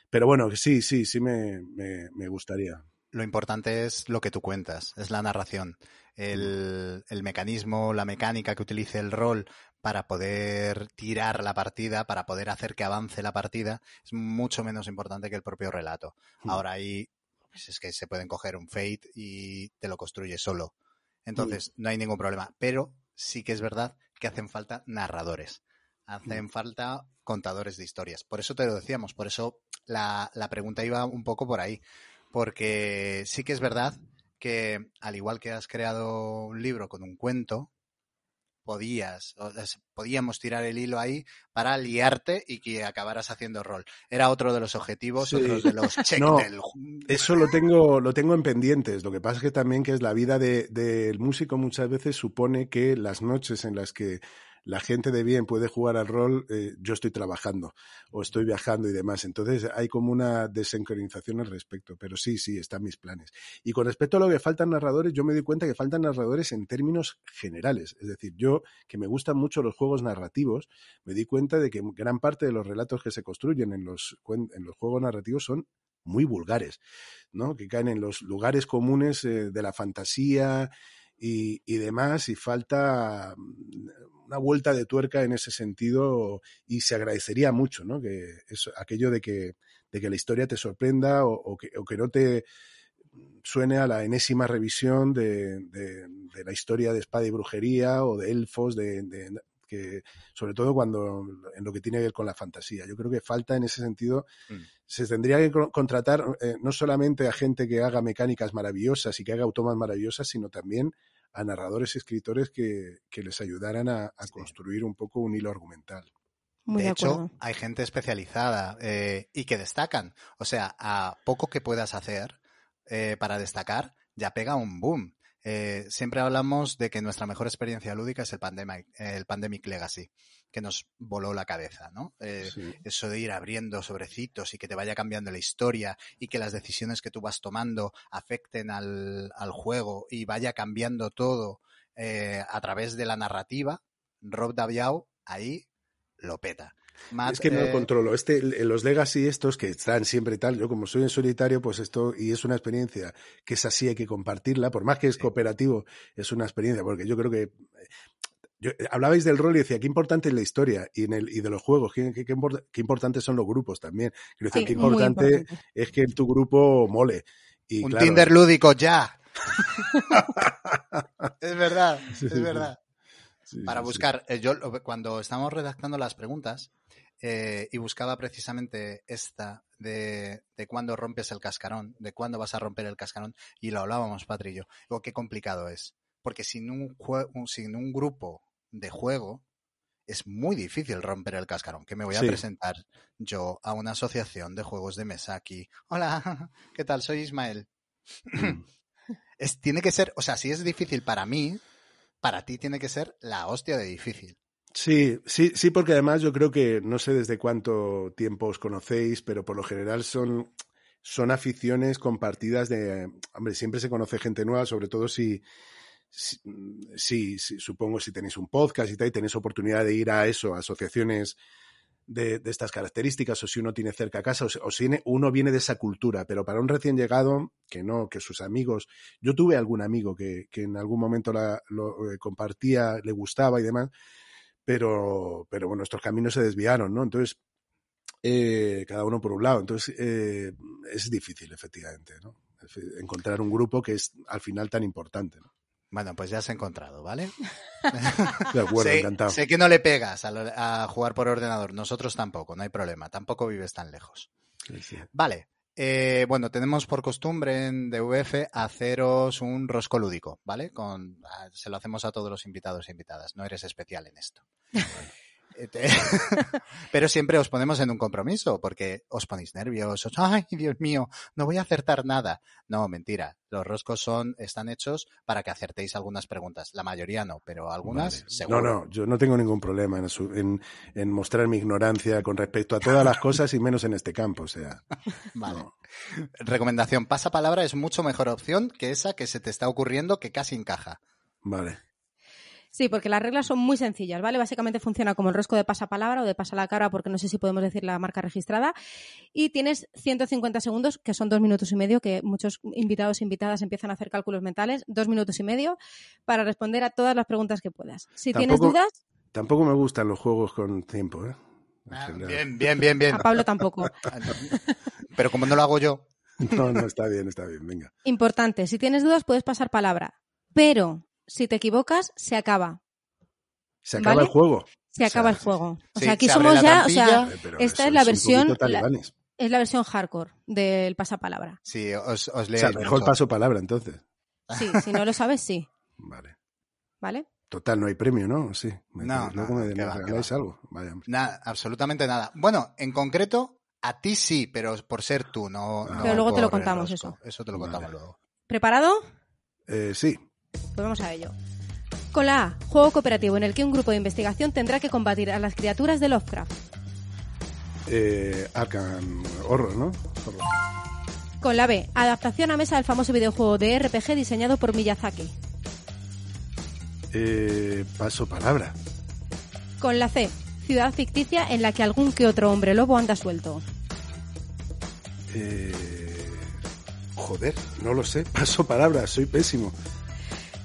Pero bueno, sí, sí, sí me, me, me gustaría. Lo importante es lo que tú cuentas, es la narración, el, el mecanismo, la mecánica que utilice el rol para poder tirar la partida, para poder hacer que avance la partida, es mucho menos importante que el propio relato. Mm. Ahora ahí pues es que se pueden coger un Fate y te lo construye solo. Entonces, no hay ningún problema. Pero sí que es verdad que hacen falta narradores. Hacen falta contadores de historias. Por eso te lo decíamos, por eso la, la pregunta iba un poco por ahí. Porque sí que es verdad que, al igual que has creado un libro con un cuento, podías, podíamos tirar el hilo ahí para liarte y que acabaras haciendo rol. Era otro de los objetivos, Sí. otros de los check No, del Eso lo tengo, lo tengo en pendientes. Lo que pasa es que también que es la vida de- del músico muchas veces supone que las noches en las que la gente de bien puede jugar al rol, eh, yo estoy trabajando o estoy viajando y demás. Entonces hay como una desincronización al respecto. Pero sí, sí, están mis planes. Y con respecto a lo que faltan narradores, yo me doy cuenta que faltan narradores en términos generales. Es decir, yo, que me gustan mucho los juegos narrativos, me di cuenta de que gran parte de los relatos que se construyen en los, en los juegos narrativos son muy vulgares, ¿no? Que caen en los lugares comunes eh, de la fantasía y, y demás, y falta mm, una vuelta de tuerca en ese sentido, y se agradecería mucho, ¿no? Que eso, aquello de que, de que la historia te sorprenda o, que, o que no te suene a la enésima revisión de, de- de la historia de espada y brujería o de elfos, de- que sobre todo cuando en lo que tiene que ver con la fantasía. Yo creo que falta en ese sentido, Mm. se tendría que co- contratar eh, no solamente a gente que haga mecánicas maravillosas y que haga automas maravillosas, sino también a narradores y escritores que, que les ayudaran a, a Sí. construir un poco un hilo argumental. Muy de de hecho, acuerdo. hay gente especializada eh, y que destacan. O sea, a poco que puedas hacer eh, para destacar, ya pega un boom. Eh, siempre hablamos de que nuestra mejor experiencia lúdica es el Pandemic, el Pandemic Legacy, que nos voló la cabeza, ¿no? Eh, Sí. eso de ir abriendo sobrecitos y que te vaya cambiando la historia y que las decisiones que tú vas tomando afecten al, al juego y vaya cambiando todo eh, a través de la narrativa, Rob Daviau ahí lo peta. Matt, es que no eh, controlo. Este, los legacy estos que están siempre tal, yo como soy en solitario, pues esto, y es una experiencia que es así, hay que compartirla, por más que es cooperativo, es una experiencia, porque yo creo que eh, yo, eh, hablabais del rol y decía, qué importante es la historia y, en el, y de los juegos, qué, qué, qué import- qué importantes son los grupos también. Quiero decir, Sí, qué importante, importante. es que tu grupo mole. Y un claro, Tinder lúdico ya. es verdad, es verdad. Sí, Para sí, buscar, eh, yo cuando estábamos redactando las preguntas eh, y buscaba precisamente esta de, de cuándo rompes el cascarón, de cuándo vas a romper el cascarón, y lo hablábamos, Patri y yo. Digo, qué complicado es. Porque sin un, sin un grupo de juego es muy difícil romper el cascarón. Que me voy a presentar yo a una asociación de juegos de mesa aquí. Hola, ¿qué tal? Soy Ismael. es, tiene que ser, o sea, si es difícil para mí, para ti tiene que ser la hostia de difícil. Sí, sí, sí, porque además yo creo que no sé desde cuánto tiempo os conocéis, pero por lo general son, son aficiones compartidas de, hombre, siempre se conoce gente nueva, sobre todo si, si, supongo si tenéis un podcast y tal, y tenéis oportunidad de ir a eso, a asociaciones de, estas características, o si uno tiene cerca casa, o si, uno viene de esa cultura, pero para un recién llegado, que no, que sus amigos, yo tuve algún amigo que, que en algún momento la, lo eh, compartía, le gustaba y demás, pero, pero bueno, nuestros caminos se desviaron, ¿no? Entonces, eh, cada uno por un lado. Entonces, eh, es difícil, efectivamente, ¿no? Encontrar un grupo que es al final tan importante, ¿no? Bueno, pues ya has encontrado, ¿vale? De acuerdo, sé, encantado. sé que no le pegas a, lo- a jugar por ordenador, nosotros tampoco, no hay problema, tampoco vives tan lejos. Sí, sí. Vale, eh, bueno, tenemos por costumbre en DVF haceros un rosco lúdico, ¿vale? Con, a- se lo hacemos a todos los invitados e invitadas, no eres especial en esto. Eh, te- Pero siempre os ponemos en un compromiso, porque os ponéis nerviosos. Ay, Dios mío, no voy a acertar nada. No, mentira. Los roscos son, están hechos para que acertéis algunas preguntas. La mayoría no, pero algunas Vale. seguro. No, no, yo no tengo ningún problema en, su- en- en mostrar mi ignorancia con respecto a todas las cosas y menos en este campo, o sea. Vale. no. Recomendación, pasapalabra es mucho mejor opción que esa que se te está ocurriendo que casi encaja. Vale. Sí, porque las reglas son muy sencillas, ¿vale? Básicamente funciona como el rosco de pasapalabra o de pasalacara, porque no sé si podemos decir la marca registrada. Y tienes 150 segundos, que son dos minutos y medio, que muchos invitados e invitadas empiezan a hacer cálculos mentales, dos minutos y medio, para responder a todas las preguntas que puedas. Si tienes dudas, Tampoco me gustan los juegos con tiempo, ¿eh? Ah, bien, bien, bien, bien. a Pablo tampoco. Pero como no lo hago yo, No, no, está bien, está bien, venga. Importante, si tienes dudas puedes pasar palabra, pero si te equivocas, se acaba. Se acaba ¿Vale? el juego. Se O acaba sea, el juego. O sí, sea, aquí se somos ya, o sea. Eh, esta eso es la versión- es la versión hardcore del pasapalabra. sí, os, os O leo. sea, mejor paso palabra entonces. Sí, si no lo sabes, sí. Vale. ¿Vale? Total, no hay premio, ¿no? Sí. Me- No, luego no, me, me va, regaláis algo. Vaya. Nada, absolutamente nada. Bueno, en concreto, a ti sí, pero por ser tú, no. Ah. no Pero luego te lo contamos, rosco. Eso te lo Vale. contamos luego. ¿Preparado? Eh, sí. Pues vamos a ello. Con la A, juego cooperativo en el que un grupo de investigación tendrá que combatir a las criaturas de Lovecraft. Eh, Arkham Horror, ¿no? Horror. Con la B, adaptación a mesa del famoso videojuego de RPG diseñado por Miyazaki. Eh, paso palabra. Con la C, ciudad ficticia en la que algún que otro hombre lobo anda suelto. Eh, joder, no lo sé. Paso palabra, soy pésimo.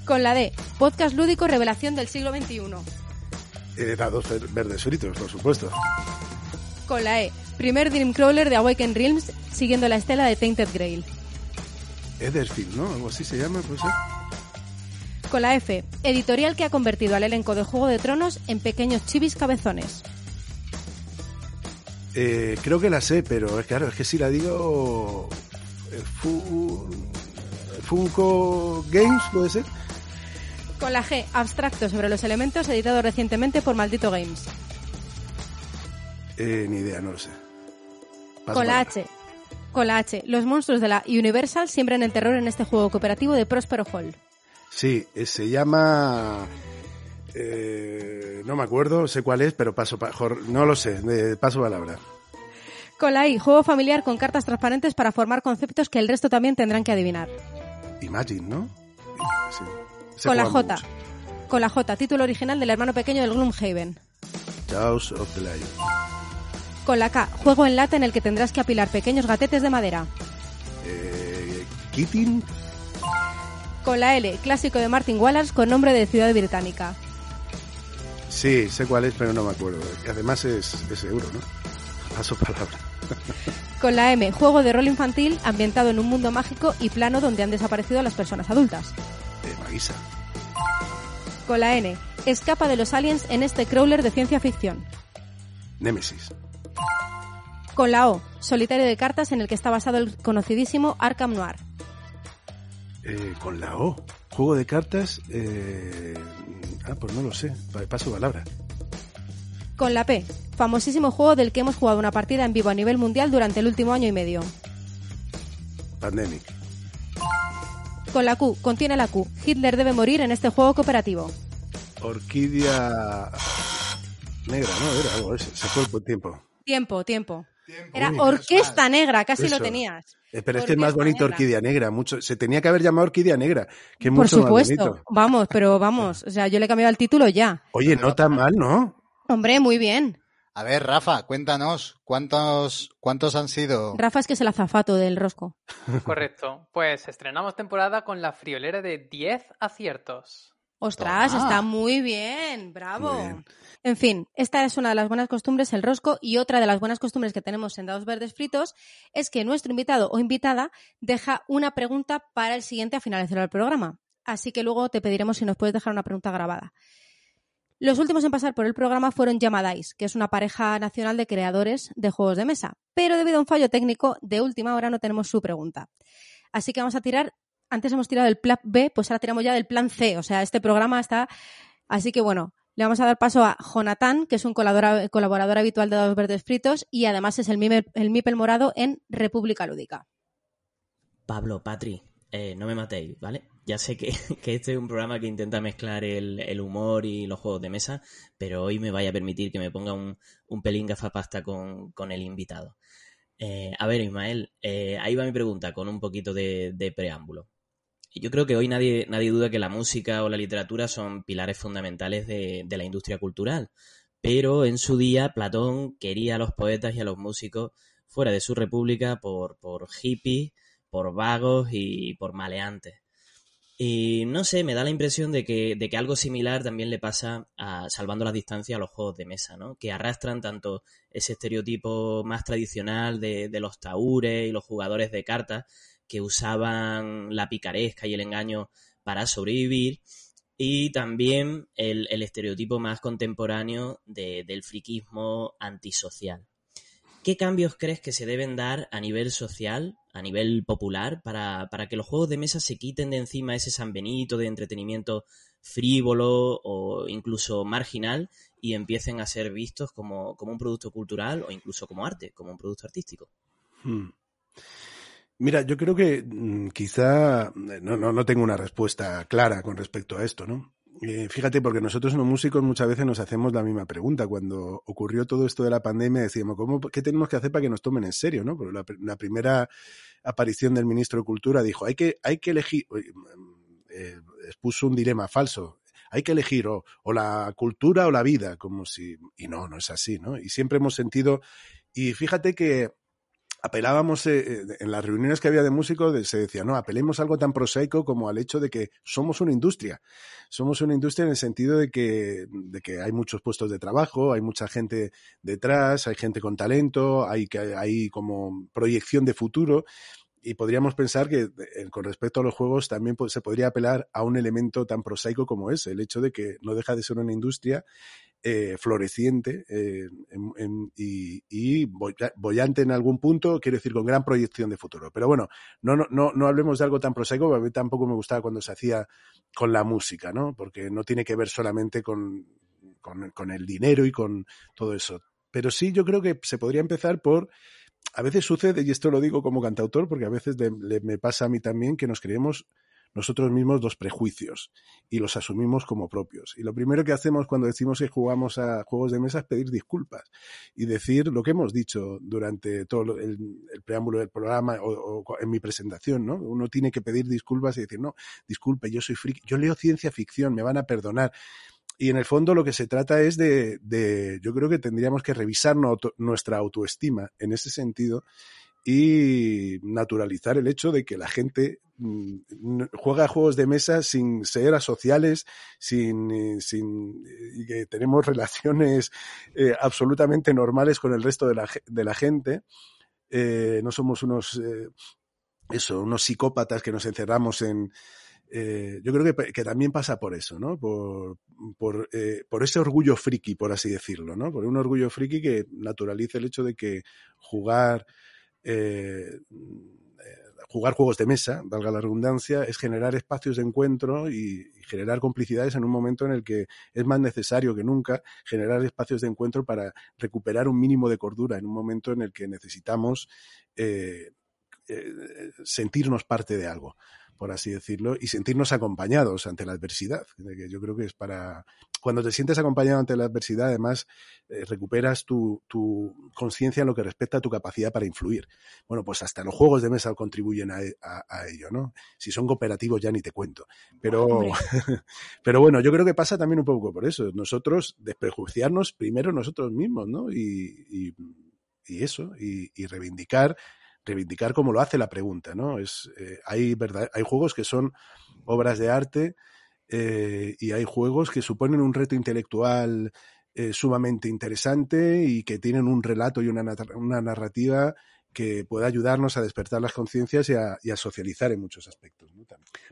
Con la D, podcast lúdico revelación del siglo XXI. Dados ver- verdes fritos, por supuesto. Con la E, primer Dreamcrawler de Awaken Realms siguiendo la estela de Tainted Grail. Ederfield, ¿no? Algo así se llama, pues. ¿eh? Con la F, editorial que ha convertido al elenco de Juego de Tronos en pequeños chivis cabezones. Eh, creo que la sé, pero es claro, es que si la digo. eh, Fu- Funko Games, ¿puede ser? Con la G, abstracto sobre los elementos editado recientemente por Maldito Games. Eh, ni idea, no lo sé. Paso Con la. H. Con la H. Los monstruos de la Universal siembran el terror en este juego cooperativo de Prospero Hall. Sí, eh, se llama... eh, no me acuerdo, sé cuál es, pero paso pa- no lo sé, de paso palabra. Con la I. Juego familiar con cartas transparentes para formar conceptos que el resto también tendrán que adivinar. Imagine, ¿no? Sí. Con la J. Con la J. Título original del hermano pequeño del Gloomhaven. Jaws of the Lion. Con la K. Juego en lata en el que tendrás que apilar pequeños gatetes de madera. Eh, Keating, Con la L. Clásico de Martin Wallace con nombre de ciudad británica. sí, sé cuál es, pero no me acuerdo. Además es, es euro, ¿no? Paso palabra. Con la M. Juego de rol infantil ambientado en un mundo mágico y plano donde han desaparecido las personas adultas. Maguisa. Con la N. Escapa de los aliens en este crawler de ciencia ficción. Nemesis. Con la O. Solitario de cartas en el que está basado el conocidísimo Arkham Noir. Eh, con la O. Juego de cartas. eh, ah, pues no lo sé. Pa- Paso palabra. Con la P. Famosísimo juego del que hemos jugado una partida en vivo a nivel mundial durante el último año y medio. Pandemic. Con la Q. Contiene la Q. Hitler debe morir en este juego cooperativo. Orquídea negra, ¿no? Era algo ese. Se fue el tiempo. Tiempo, tiempo. Era Uy, Orquesta Negra, casi Eso. lo tenías. Eh, pero este es más bonito negra. Orquídea Negra. Mucho, se tenía que haber llamado Orquídea Negra, que es Por mucho más supuesto. bonito. Vamos, pero vamos. O sea, yo le he cambiado el título ya. Oye, no tan mal, ¿no? Hombre, muy bien. A ver, Rafa, cuéntanos, ¿cuántos, cuántos han sido? Rafa es que es el azafato del rosco. Correcto. Pues estrenamos temporada con la friolera de 10 aciertos. Ostras, Toma. está muy bien. Bravo. Muy bien. En fin, esta es una de las buenas costumbres, el rosco, y otra de las buenas costumbres que tenemos en Dados Verdes Fritos es que nuestro invitado o invitada deja una pregunta para el siguiente a finalizar el programa. Así que luego te pediremos si nos puedes dejar una pregunta grabada. Los últimos en pasar por el programa fueron Yamadais, que es una pareja nacional de creadores de juegos de mesa. Pero debido a un fallo técnico, de última hora no tenemos su pregunta. Así que vamos a tirar, antes hemos tirado del plan B, pues ahora tiramos ya del plan C. O sea, este programa está... Así que bueno, le vamos a dar paso a Jonathan, que es un colaborador, habitual de Dados Verdes Fritos y además es el Mipel morado en República Lúdica. Pablo, Patri, eh, no me matéis, ¿vale? Ya sé que, este es un programa que intenta mezclar el, humor y los juegos de mesa, pero hoy me vaya a permitir que me ponga un, un pelín gafapasta con, el invitado. Eh, a ver, Ismael, eh, ahí va mi pregunta con un poquito de, de preámbulo. Yo creo que hoy nadie, nadie duda que la música o la literatura son pilares fundamentales de, la industria cultural, pero en su día Platón quería a los poetas y a los músicos fuera de su república por hippies, por vagos y por maleantes. Y no sé, me da la impresión de que, de que algo similar también le pasa a Salvando las Distancias a los juegos de mesa, ¿no? Que arrastran tanto ese estereotipo más tradicional de, de los taúres y los jugadores de cartas que usaban la picaresca y el engaño para sobrevivir, y también el, el estereotipo más contemporáneo de- del friquismo antisocial. ¿Qué cambios crees que se deben dar a nivel social, a nivel popular, para, para que los juegos de mesa se quiten de encima ese San Benito de entretenimiento frívolo o incluso marginal y empiecen a ser vistos como, como un producto cultural o incluso como arte, como un producto artístico? Hmm. Mira, yo creo que mm, quizá eh, no, no, no tengo una respuesta clara con respecto a esto, ¿no? Eh, fíjate, porque nosotros los músicos muchas veces nos hacemos la misma pregunta. Cuando ocurrió todo esto de la pandemia, decíamos, ¿cómo, ¿qué tenemos que hacer para que nos tomen en serio? ¿no? Porque la primera aparición del ministro de Cultura dijo, hay que, hay que elegir, eh, expuso un dilema falso. Hay que elegir o, o la cultura o la vida, como si... Y no, no es así, ¿no? Y siempre hemos sentido... Y fíjate que apelábamos eh, eh, en las reuniones que había de músicos, se decía, no, apelemos a algo tan prosaico como al hecho de que somos una industria. Somos una industria en el sentido de que, de que hay muchos puestos de trabajo, hay mucha gente detrás, hay gente con talento, hay, hay como proyección de futuro. Y podríamos pensar que con respecto a los juegos también pues, se podría apelar a un elemento tan prosaico como ese, el hecho de que no deja de ser una industria eh, floreciente eh, y, y bollante en algún punto, quiero decir, con gran proyección de futuro. Pero bueno, no, no, no, no hablemos de algo tan prosaico, a mí tampoco me gustaba cuando se hacía con la música, ¿no? Porque no tiene que ver solamente con, con, el dinero y con todo eso. pero sí yo creo que se podría empezar por a veces sucede, y esto lo digo como cantautor, porque a veces le- le- me pasa a mí también, que nos creemos nosotros mismos los prejuicios y los asumimos como propios. Y lo primero que hacemos cuando decimos que jugamos a juegos de mesa es pedir disculpas y decir lo que hemos dicho durante todo el, el preámbulo del programa o, o en mi presentación, ¿no? Uno tiene que pedir disculpas y decir, no, disculpe, yo soy friki, yo leo ciencia ficción, me van a perdonar. Y en el fondo lo que se trata es de, de yo creo que tendríamos que revisar no- nuestra autoestima en ese sentido y naturalizar el hecho de que la gente mm, juega juegos de mesa sin ser asociales, sin, eh, sin y que tenemos relaciones eh, absolutamente normales con el resto de la, de la gente. Eh, no somos unos eh, eso, unos psicópatas que nos encerramos en, eh, yo creo que, que también pasa por eso, ¿no? Por, por, eh, por ese orgullo friki, por así decirlo, ¿no? Por un orgullo friki que naturalice el hecho de que jugar, eh, jugar juegos de mesa, valga la redundancia, es generar espacios de encuentro y, y generar complicidades en un momento en el que es más necesario que nunca generar espacios de encuentro para recuperar un mínimo de cordura en un momento en el que necesitamos eh, eh, sentirnos parte de algo por así decirlo, y sentirnos acompañados ante la adversidad. que Yo creo que es para... Cuando te sientes acompañado ante la adversidad, además, eh, recuperas tu, tu conciencia en lo que respecta a tu capacidad para influir. Bueno, pues hasta los juegos de mesa contribuyen a, a- a ello, ¿no? Si son cooperativos ya ni te cuento. Pero, pero bueno, yo creo que pasa también un poco por eso. Nosotros desprejuiciarnos primero nosotros mismos, ¿no? Y, y, y eso, y, y reivindicar reivindicar como lo hace la pregunta, ¿no? Es, eh, hay, verdad, hay juegos que son obras de arte eh, y hay juegos que suponen un reto intelectual eh, sumamente interesante y que tienen un relato y una, una narrativa que pueda ayudarnos a despertar las conciencias y a, y a socializar en muchos aspectos.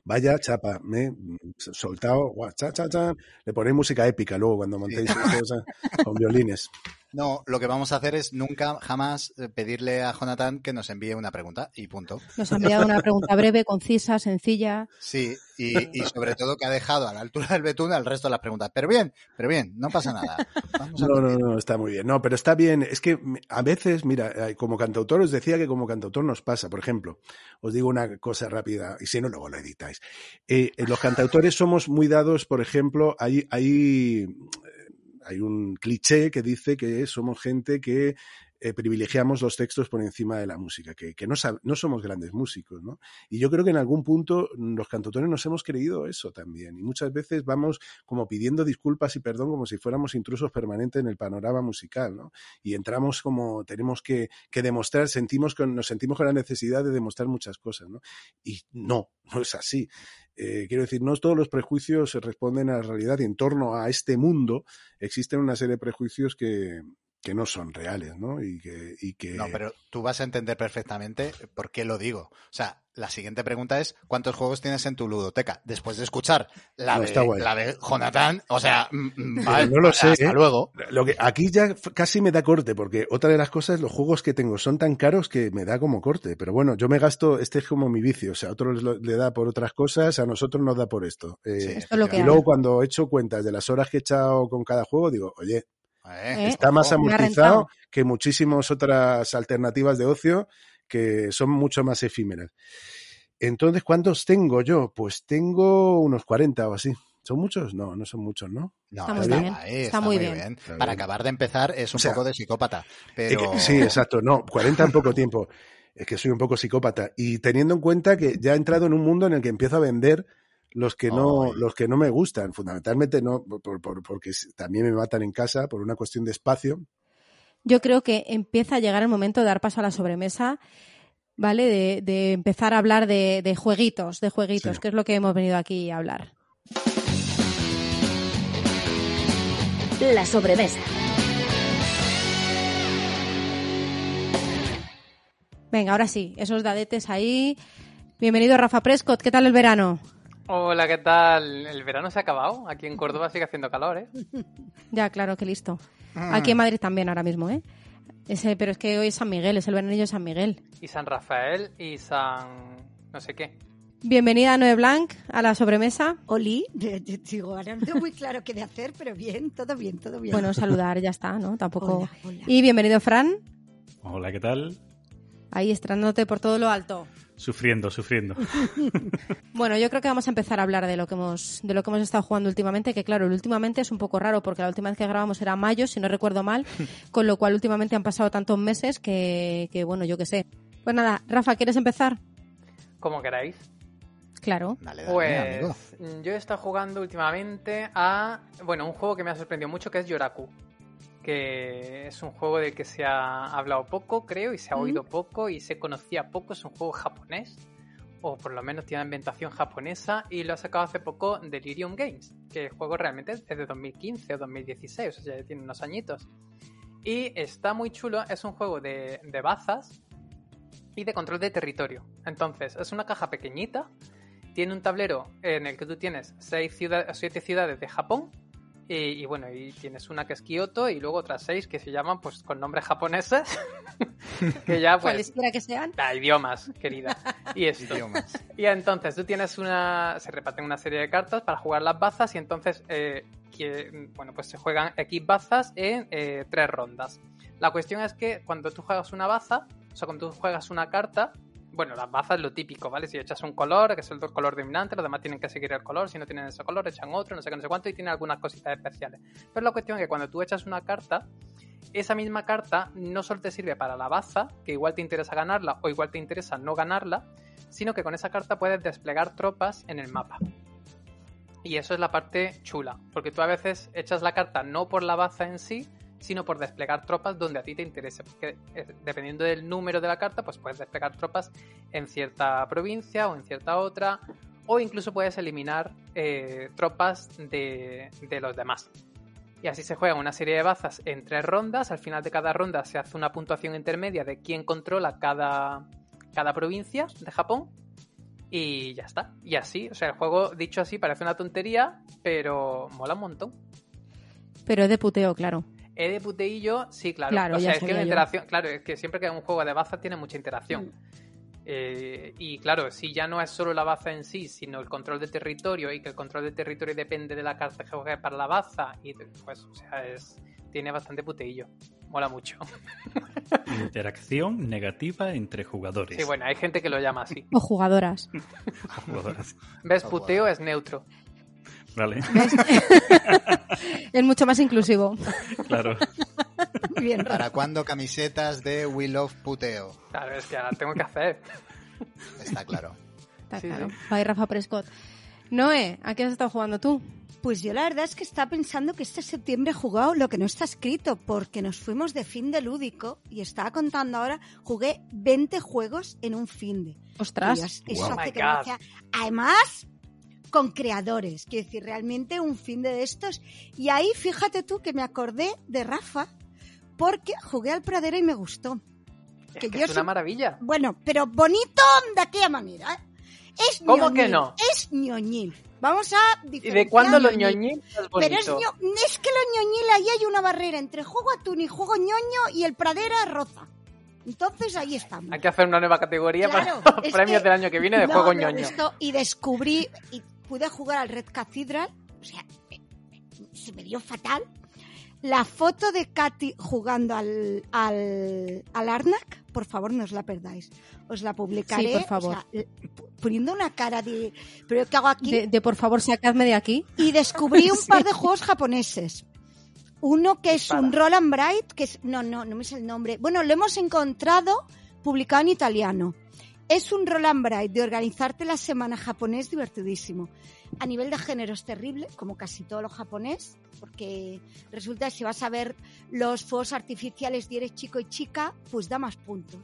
Vaya chapa, me he soltado, guau, cha, cha, cha. le ponéis música épica luego cuando montéis esto, con violines. No, lo que vamos a hacer es nunca, jamás eh, pedirle a Jonathan que nos envíe una pregunta y punto. Nos ha enviado una pregunta breve, concisa, sencilla. Sí, y, y sobre todo que ha dejado a la altura del betún al resto de las preguntas. Pero bien, pero bien, no pasa nada. Vamos a No, no, no, está muy bien. No, pero está bien. Es que a veces, mira, como cantautor os decía que como cantautor nos pasa. Por ejemplo, os digo una cosa rápida, y si no, luego lo editáis. Eh, eh, los cantautores somos muy dados, por ejemplo, hay, hay, hay un cliché que dice que somos gente que eh, privilegiamos los textos por encima de la música, que, que no, no somos grandes músicos, ¿no? Y yo creo que en algún punto los cantautores nos hemos creído eso también. Y muchas veces vamos como pidiendo disculpas y perdón como si fuéramos intrusos permanentes en el panorama musical, ¿no? Y entramos como tenemos que, que demostrar, sentimos con, nos sentimos con la necesidad de demostrar muchas cosas, ¿no? Y no, no es así. Eh, quiero decir, no todos los prejuicios responden a la realidad y en torno a este mundo existen una serie de prejuicios que, que no son reales, ¿no? Y que, y que No, pero tú vas a entender perfectamente por qué lo digo. O sea, la siguiente pregunta es ¿cuántos juegos tienes en tu ludoteca? Después de escuchar la, No, de, la de Jonathan, o sea, mm, mm, vale, no lo sé. hasta ¿eh? luego. Lo que, aquí ya casi me da corte, porque otra de las cosas, los juegos que tengo son tan caros que me da como corte. Pero bueno, yo me gasto, este es como mi vicio. O sea, a otros lo- le da por otras cosas, a nosotros nos da por esto. Eh, Sí, Esto es lo que y hay. luego cuando he hecho cuentas de las horas que he echado con cada juego, digo, oye, Eh, está más amortizado que muchísimas otras alternativas de ocio que son mucho más efímeras. Entonces, ¿cuántos tengo yo? Pues tengo unos 40 o así. ¿Son muchos? No, no son muchos, ¿no? No, Está muy está, bien, guay, está está muy muy bien. bien. Está Para bien. acabar de empezar es un O sea, poco de psicópata. Es Pero... que- sí, exacto. No, 40 en poco tiempo. Es que soy un poco psicópata. Y teniendo en cuenta que ya he entrado en un mundo en el que empiezo a vender los que no, los que no me gustan. Fundamentalmente no, por- por- porque también me matan en casa por una cuestión de espacio. Yo creo que empieza a llegar el momento de dar paso a la sobremesa, ¿vale? De, de empezar a hablar de, de jueguitos, de jueguitos, Sí. que es lo que hemos venido aquí a hablar. La sobremesa. Venga, ahora sí, esos dadetes ahí. Bienvenido Rafa Prescott, ¿qué tal el verano? Hola, ¿qué tal? El verano se ha acabado. Aquí en Córdoba sigue haciendo calor, ¿eh? Ya, claro, que listo. Mm. Aquí en Madrid también ahora mismo, ¿eh? Ese, pero es que hoy es San Miguel, es el veranillo de San Miguel. Y San Rafael y San... no sé qué. Bienvenida Noé Blanc a la sobremesa. Oli, digo, ahora no tengo muy claro qué de hacer, pero bien, todo bien, todo bien. Bueno, saludar, ya está, ¿no? Tampoco. Hola, hola. Y bienvenido Fran, Hola, ¿qué tal? ahí estrenándote por todo lo alto. Sufriendo, sufriendo. Bueno, yo creo que vamos a empezar a hablar de lo que hemos de lo que hemos estado jugando últimamente, que claro, el últimamente es un poco raro porque la última vez que grabamos era mayo, si no recuerdo mal, con lo cual últimamente han pasado tantos meses que, que bueno, yo qué sé. Pues nada, Rafa, ¿quieres empezar? Como queráis. Claro. Dale, dale, amigo. Pues yo he estado jugando últimamente a, bueno, un juego que me ha sorprendido mucho que es Yoraku, que es un juego del que se ha hablado poco, creo, y se ha oído poco y se conocía poco, es un juego japonés, o por lo menos tiene ambientación japonesa, y lo ha sacado hace poco Delirium Games, que el juego realmente es de 2015 o 2016, o sea, ya tiene unos añitos. Y está muy chulo, es un juego de, de bazas y de control de territorio. Entonces, es una caja pequeñita, tiene un tablero en el que tú tienes seis ciudades, siete ciudades de Japón. Y, y bueno, y tienes una que es Kioto y luego otras seis que se llaman pues con nombres japoneses. que ya pues... Cualesquiera que sean. Da, idiomas, querida. Y esto. Idiomas. Y entonces tú tienes una. Se reparten una serie de cartas para jugar las bazas y entonces. eh, que, bueno, pues se juegan X bazas en eh, tres rondas. La cuestión es que cuando tú juegas una baza, o sea, cuando tú juegas una carta. Bueno, las bazas lo típico, ¿vale? Si echas un color, que es el color dominante, los demás tienen que seguir el color. Si no tienen ese color, echan otro, no sé qué, no sé cuánto, y tiene algunas cositas especiales. Pero la cuestión es que cuando tú echas una carta, esa misma carta no solo te sirve para la baza, que igual te interesa ganarla o igual te interesa no ganarla, sino que con esa carta puedes desplegar tropas en el mapa. Y eso es la parte chula, porque tú a veces echas la carta no por la baza en sí, sino por desplegar tropas donde a ti te interese. Porque eh, dependiendo del número de la carta, pues puedes desplegar tropas en cierta provincia o en cierta otra, o incluso puedes eliminar eh, tropas de, de los demás. Y así se juegan una serie de bazas en tres rondas. Al final de cada ronda se hace una puntuación intermedia de quién controla cada, cada provincia de Japón. Y ya está. Y así, o sea, el juego dicho así parece una tontería, pero mola un montón. Pero es de puteo, claro. E de puteillo, sí, claro. Claro, o sea, es que yo. interacción, claro, es que siempre que hay un juego de baza tiene mucha interacción. Mm. Eh, y claro, si ya no es solo la baza en sí, sino el control de territorio y que el control de territorio depende de la carta que juegues para la baza, y pues, o sea, es, tiene bastante puteillo. Mola mucho. Interacción negativa entre jugadores. Sí, bueno, hay gente que lo llama así. O jugadoras. Jugadoras. ¿Ves? Puteo es neutro. Vale, es mucho más inclusivo. claro. Muy bien, Rafa. ¿Para cuándo camisetas de We Love Puteo? Claro, es que ahora tengo que hacer. Está claro. Está Sí, claro. sí. Bye, Rafa Prescott. Noé, ¿a qué has estado jugando tú? Pues yo la verdad es que estaba pensando que este septiembre he jugado lo que no está escrito, porque nos fuimos de fin de lúdico y estaba contando ahora, jugué 20 juegos en un fin de. Ostras. Dios, eso Oh hace que Además, con creadores, quiero decir, realmente un fin de estos. Y ahí fíjate tú que me acordé de Rafa, porque jugué al Pradera y me gustó. Es Que que yo es una soy- maravilla. Bueno, pero bonito de aquella manera. ¿eh? Es ¿Cómo que no? Es ñoñil. Vamos a ¿Y de cuándo lo ñoñil. es Pero es, ño- es que lo ñoñil ahí hay una barrera entre juego atún y juego ñoño y el Pradera roza. Entonces ahí estamos. Hay que hacer una nueva categoría Claro, para los premios que del año que viene de no juego ñoño. y descubrí y pude jugar al Red Cathedral. O sea, me- me- se me dio fatal. La foto de Katy jugando al, al, al Arnak, por favor, no os la perdáis. Os la publicaré. Sí, por favor. o sea, l- poniendo una cara de. ¿Pero qué hago aquí? De, de, por favor, sacadme de aquí. y descubrí un Sí. par de juegos japoneses. Uno que es un Dispara. Roll and Bright, que es, no, no, no me sé el nombre. Bueno, lo hemos encontrado publicado en italiano. Es un Roll and Bright de organizarte la semana japonés divertidísimo. A nivel de género es terrible, como casi todo lo japonés, porque resulta que si vas a ver los fuegos artificiales y eres chico y chica, pues da más puntos.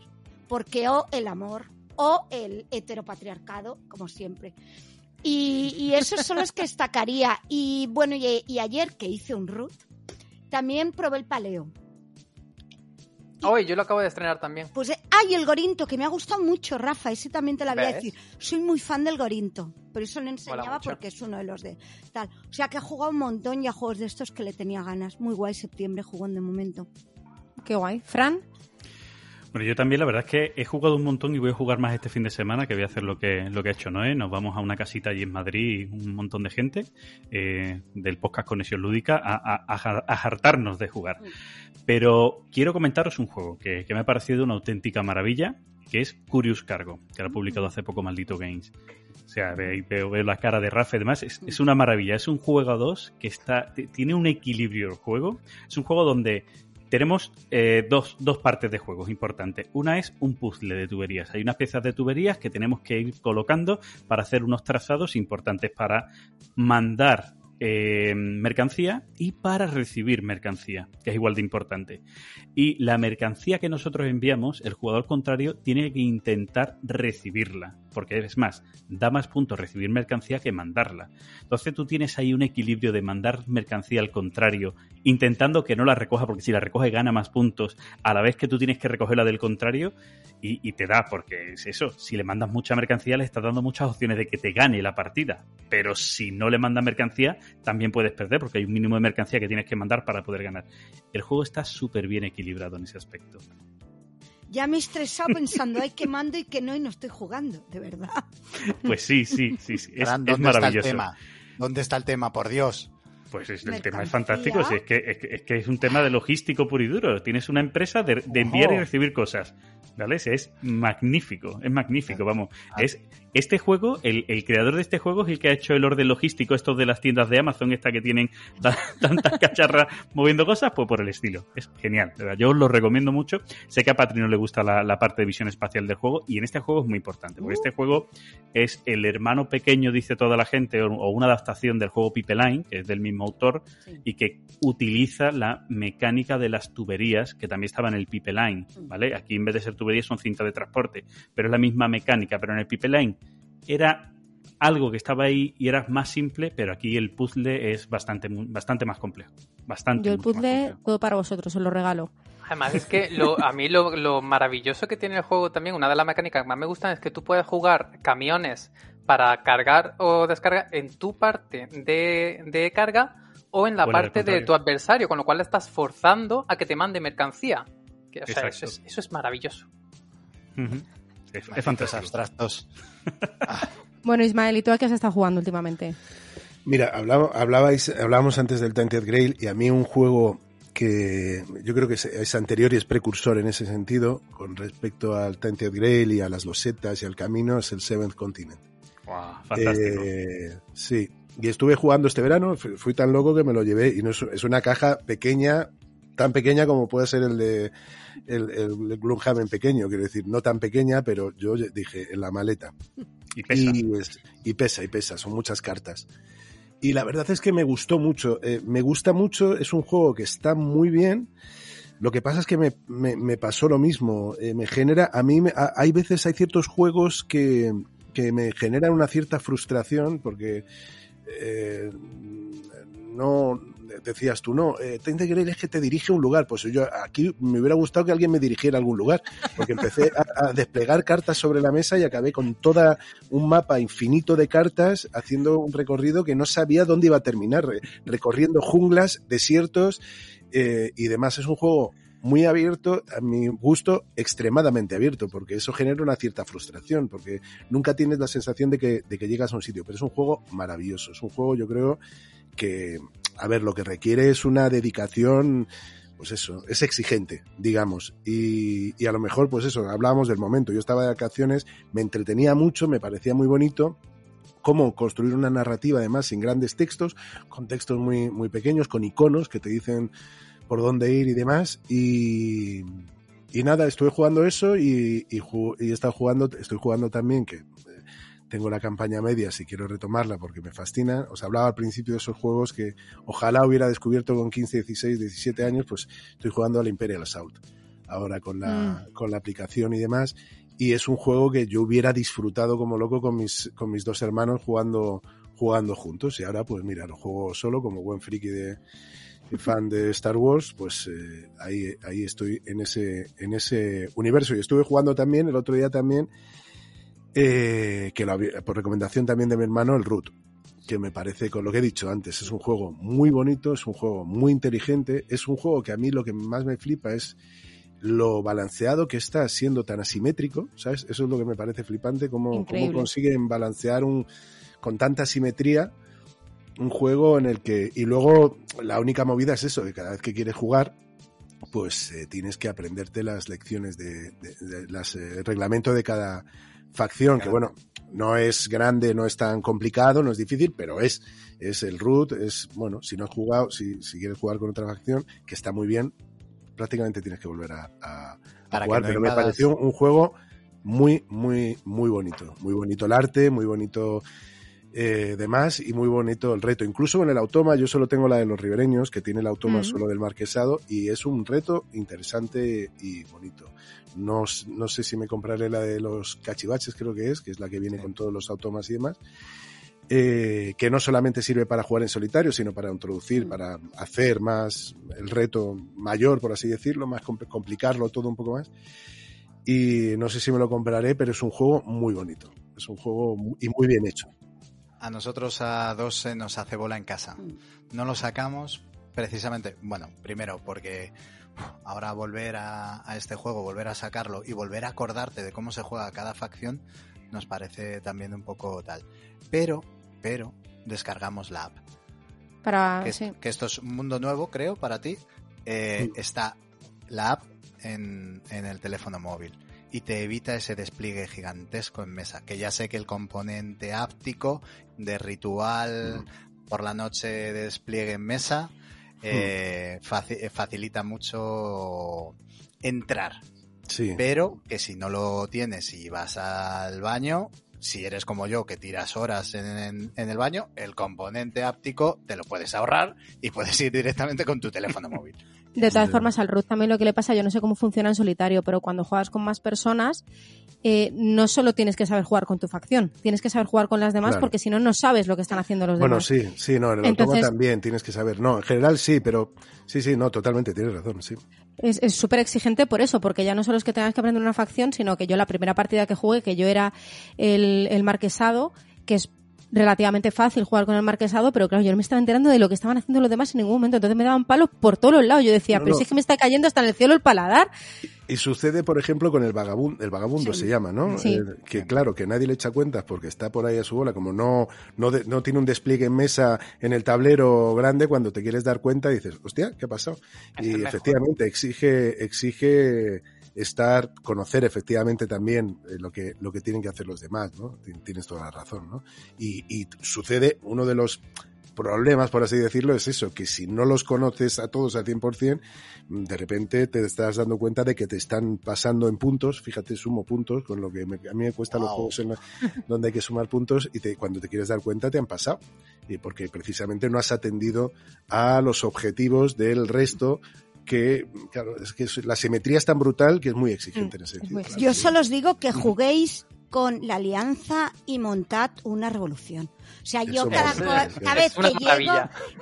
Porque o el amor o el heteropatriarcado, como siempre. Y, y esos son los que destacaría. Y bueno, y, y ayer que hice un root, también probé el paleo. Hoy yo lo acabo de estrenar también. Pues, ay, el Gorinto, que me ha gustado mucho, Rafa, ese también te lo voy a decir. Soy muy fan del Gorinto, por eso lo enseñaba porque es uno de los de tal. O sea que he jugado un montón y a juegos de estos que le tenía ganas. Muy guay septiembre jugando de momento. Qué guay. Fran, Bueno, yo también la verdad es que he jugado un montón y voy a jugar más este fin de semana, que voy a hacer lo que, lo que ha hecho Noé. Nos vamos a una casita allí en Madrid, un montón de gente eh, del podcast Conexión Lúdica, a, a, hartarnos de jugar. Pero quiero comentaros un juego que, que me ha parecido una auténtica maravilla, que es Curious Cargo, que lo ha publicado hace poco Maldito Games. O sea, ve- veo, veo la cara de Rafa y demás. Es, es una maravilla. Es un juego a dos que está, tiene un equilibrio el juego. Es un juego donde tenemos eh, dos, dos partes de juegos importantes. Una es un puzzle de tuberías. Hay unas piezas de tuberías que tenemos que ir colocando para hacer unos trazados importantes para mandar eh, mercancía y para recibir mercancía, que es igual de importante. Y la mercancía que nosotros enviamos, el jugador contrario tiene que intentar recibirla, porque es más, da más puntos recibir mercancía que mandarla. Entonces tú tienes ahí un equilibrio de mandar mercancía al contrario, intentando que no la recoja, porque si la recoge gana más puntos, a la vez que tú tienes que recogerla del contrario, y, te da, porque es eso, si le mandas mucha mercancía le estás dando muchas opciones de que te gane la partida, pero si no le mandas mercancía, también puedes perder, porque hay un mínimo de mercancía que tienes que mandar para poder ganar. El juego está súper bien equilibrado en ese aspecto. Ya me he estresado pensando, ay, que mando y que no, y no estoy jugando, de verdad. Pues sí, sí, sí, sí. Es, ¿dónde está el tema? ¿Dónde está el tema, por Dios? Pues es, el tema es fantástico, sí, es, que, es, que, es que es un tema de logístico puro y duro. Tienes una empresa de, de enviar y recibir cosas. ¿Vale? Es magnífico, es magnífico, vamos. Ah. Es este juego, el, el creador de este juego es el que ha hecho el orden logístico, estos de las tiendas de Amazon, esta que tienen ta- tantas cacharras moviendo cosas, pues por el estilo. Es genial, de verdad. Yo os lo recomiendo mucho. Sé que a Patri no le gusta la, la parte de visión espacial del juego, y en este juego es muy importante, porque este juego es el hermano pequeño, dice toda la gente, o, o una adaptación del juego Pipeline, que es del mismo autor, y que utiliza la mecánica de las tuberías, que también estaba en el Pipeline, ¿vale? Aquí en vez de ser tuberías son cinta de transporte, pero es la misma mecánica, pero en el Pipeline era algo que estaba ahí y era más simple, pero aquí el puzzle es bastante, bastante más complejo. Bastante. Yo el puzzle, todo para vosotros, os lo regalo. Además, es que lo, a mí lo, lo maravilloso que tiene el juego también, una de las mecánicas que más me gustan es que tú puedes jugar camiones para cargar o descargar en tu parte de, de carga o en la parte de tu adversario, con lo cual le estás forzando a que te mande mercancía. Que, o sea, eso es, eso es maravilloso. Ujú. Es, es Malditos fantástico. abstractos. Bueno, Ismael, ¿y tú a qué has estado jugando últimamente? Mira, hablaba- hablabais, hablábamos antes del Tainted Grail y a mí un juego que yo creo que es, es anterior y es precursor en ese sentido con respecto al Tainted Grail y a las losetas y al camino es el Seventh Continent. Guau, fantástico. Eh, sí, y estuve jugando este verano, fui, fui tan loco que me lo llevé y no es, es una caja pequeña, tan pequeña como puede ser el de el, el Gloomhaven pequeño, quiero decir, no tan pequeña, pero yo dije en la maleta. y pesa. Y, y pesa, y pesa, son muchas cartas. Y la verdad es que me gustó mucho. eh, me gusta mucho, es un juego que está muy bien. Lo que pasa es que me, me- me pasó lo mismo. eh, me genera, a mí, me- a- hay veces, hay ciertos juegos que, que me generan una cierta frustración porque eh, no, decías tú, no, eh, Tainted Grail es que te dirige a un lugar. Pues yo aquí me hubiera gustado que alguien me dirigiera a algún lugar, porque empecé a, desplegar cartas sobre la mesa y acabé con toda un mapa infinito de cartas haciendo un recorrido que no sabía dónde iba a terminar, re- recorriendo junglas, desiertos eh, y demás. Es un juego muy abierto, a mi gusto, extremadamente abierto, porque eso genera una cierta frustración, porque nunca tienes la sensación de que, de que llegas a un sitio, pero es un juego maravilloso, es un juego yo creo que, a ver, lo que requiere es una dedicación, pues eso, es exigente, digamos, y, a lo mejor, pues eso, hablábamos del momento, yo estaba de vacaciones, me entretenía mucho, me parecía muy bonito, cómo construir una narrativa además sin grandes textos, con textos muy, muy pequeños, con iconos que te dicen por dónde ir y demás. Y, y nada, estuve jugando eso y, y, y he estado jugando, estoy jugando también que tengo la campaña media si quiero retomarla porque me fascina. Os hablaba al principio de esos juegos que ojalá hubiera descubierto con 15, 16, 17 años, pues estoy jugando al Imperial Assault. Ahora con la, con la aplicación y demás. Y es un juego que yo hubiera disfrutado como loco con mis, con mis dos hermanos jugando, jugando juntos. Y ahora, pues mira, lo juego solo como buen friki de, y fan de Star Wars, pues eh, ahí, ahí estoy en ese, en ese universo. Y estuve jugando también, el otro día también, eh, que lo había- por recomendación también de mi hermano, el Root, que me parece, con lo que he dicho antes, es un juego muy bonito, es un juego muy inteligente, es un juego que a mí lo que más me flipa es lo balanceado que está siendo tan asimétrico, ¿sabes? Eso es lo que me parece flipante, cómo, cómo consiguen balancear un, con tanta simetría un juego en el que... Y luego la única movida es eso, que cada vez que quieres jugar, pues eh, tienes que aprenderte las lecciones de, de- de las, eh, el reglamento de cada facción, que bueno, no es grande, no es tan complicado, no es difícil, pero es, es el root, es, bueno, si no has jugado, si, si quieres jugar con otra facción, que está muy bien, prácticamente tienes que volver a, jugar, no pero me pareció un juego muy, muy, muy bonito, muy bonito el arte, muy bonito eh, demás y muy bonito el reto. Incluso en el automa, yo solo tengo la de los ribereños, que tiene el automa Mm. solo del marquesado, y es un reto interesante y bonito. No, s- no sé si me compraré la de los cachivaches, creo que es, que es la que viene con todos los automas y demás. eh, que no solamente sirve para jugar en solitario, sino para introducir, para hacer más el reto mayor, por así decirlo, más compl- complicarlo todo un poco más. Y no sé si me lo compraré, pero es un juego muy bonito. Es un juego y muy bien hecho. A nosotros a dos se nos hace bola en casa. Mm. No lo sacamos precisamente, bueno, primero porque ahora volver a, a este juego, volver a sacarlo y volver a acordarte de cómo se juega cada facción nos parece también un poco tal. Pero, pero, descargamos la app. Para, que, sí. que esto es un mundo nuevo, creo, para ti. Eh, Está la app en, en el teléfono móvil y te evita ese despliegue gigantesco en mesa. Que ya sé que el componente áptico de ritual por la noche de despliegue en mesa eh, faci- eh, facilita mucho entrar. Sí. Pero que si no lo tienes y vas al baño, si eres como yo que tiras horas en, en- en el baño, el componente áptico te lo puedes ahorrar y puedes ir directamente con tu teléfono móvil. De todas formas, al Ruth también lo que le pasa, yo no sé cómo funciona en solitario, pero cuando juegas con más personas, eh, no solo tienes que saber jugar con tu facción, tienes que saber jugar con las demás Claro. porque si no, no sabes lo que están haciendo los Bueno, demás. sí, sí, no, en el Entonces- también tienes que saber. No, en general sí, pero sí, sí, no, totalmente, tienes razón, sí. Es es súper exigente por eso, porque ya no solo es que tengas que aprender una facción, sino que yo la primera partida que jugué, que yo era el, el marquesado, que es relativamente fácil jugar con el marquesado, pero claro, yo no me estaba enterando de lo que estaban haciendo los demás en ningún momento, entonces me daban palos por todos los lados. Yo decía, No, pero no. si es que me está cayendo hasta en el cielo el paladar. Y sucede, por ejemplo, con el vagabundo, el vagabundo se llama, ¿no? Sí. Eh, que claro, que nadie le echa cuentas porque está por ahí a su bola, como no, no, de- no tiene un despliegue en mesa en el tablero grande, cuando te quieres dar cuenta dices, hostia, ¿qué ha pasado? Es Y efectivamente exige, exige estar, conocer efectivamente también eh, lo que, lo que tienen que hacer los demás, ¿no? Tien- Tienes toda la razón, ¿no? Y, y sucede, uno de los problemas, por así decirlo, es eso, que si no los conoces a todos al 100%, mm, de repente te estás dando cuenta de que te están pasando en puntos, fíjate, sumo puntos, con lo que me- a mí me cuesta los juegos en la- donde hay que sumar puntos y te- cuando te quieres dar cuenta te han pasado, y porque precisamente no has atendido a los objetivos del resto que, claro, es que la simetría es tan brutal que es muy exigente en ese es sentido. claro, Yo sí. solo os digo que juguéis con la alianza y montad una revolución. O sea, yo Eso cada, vez que llego,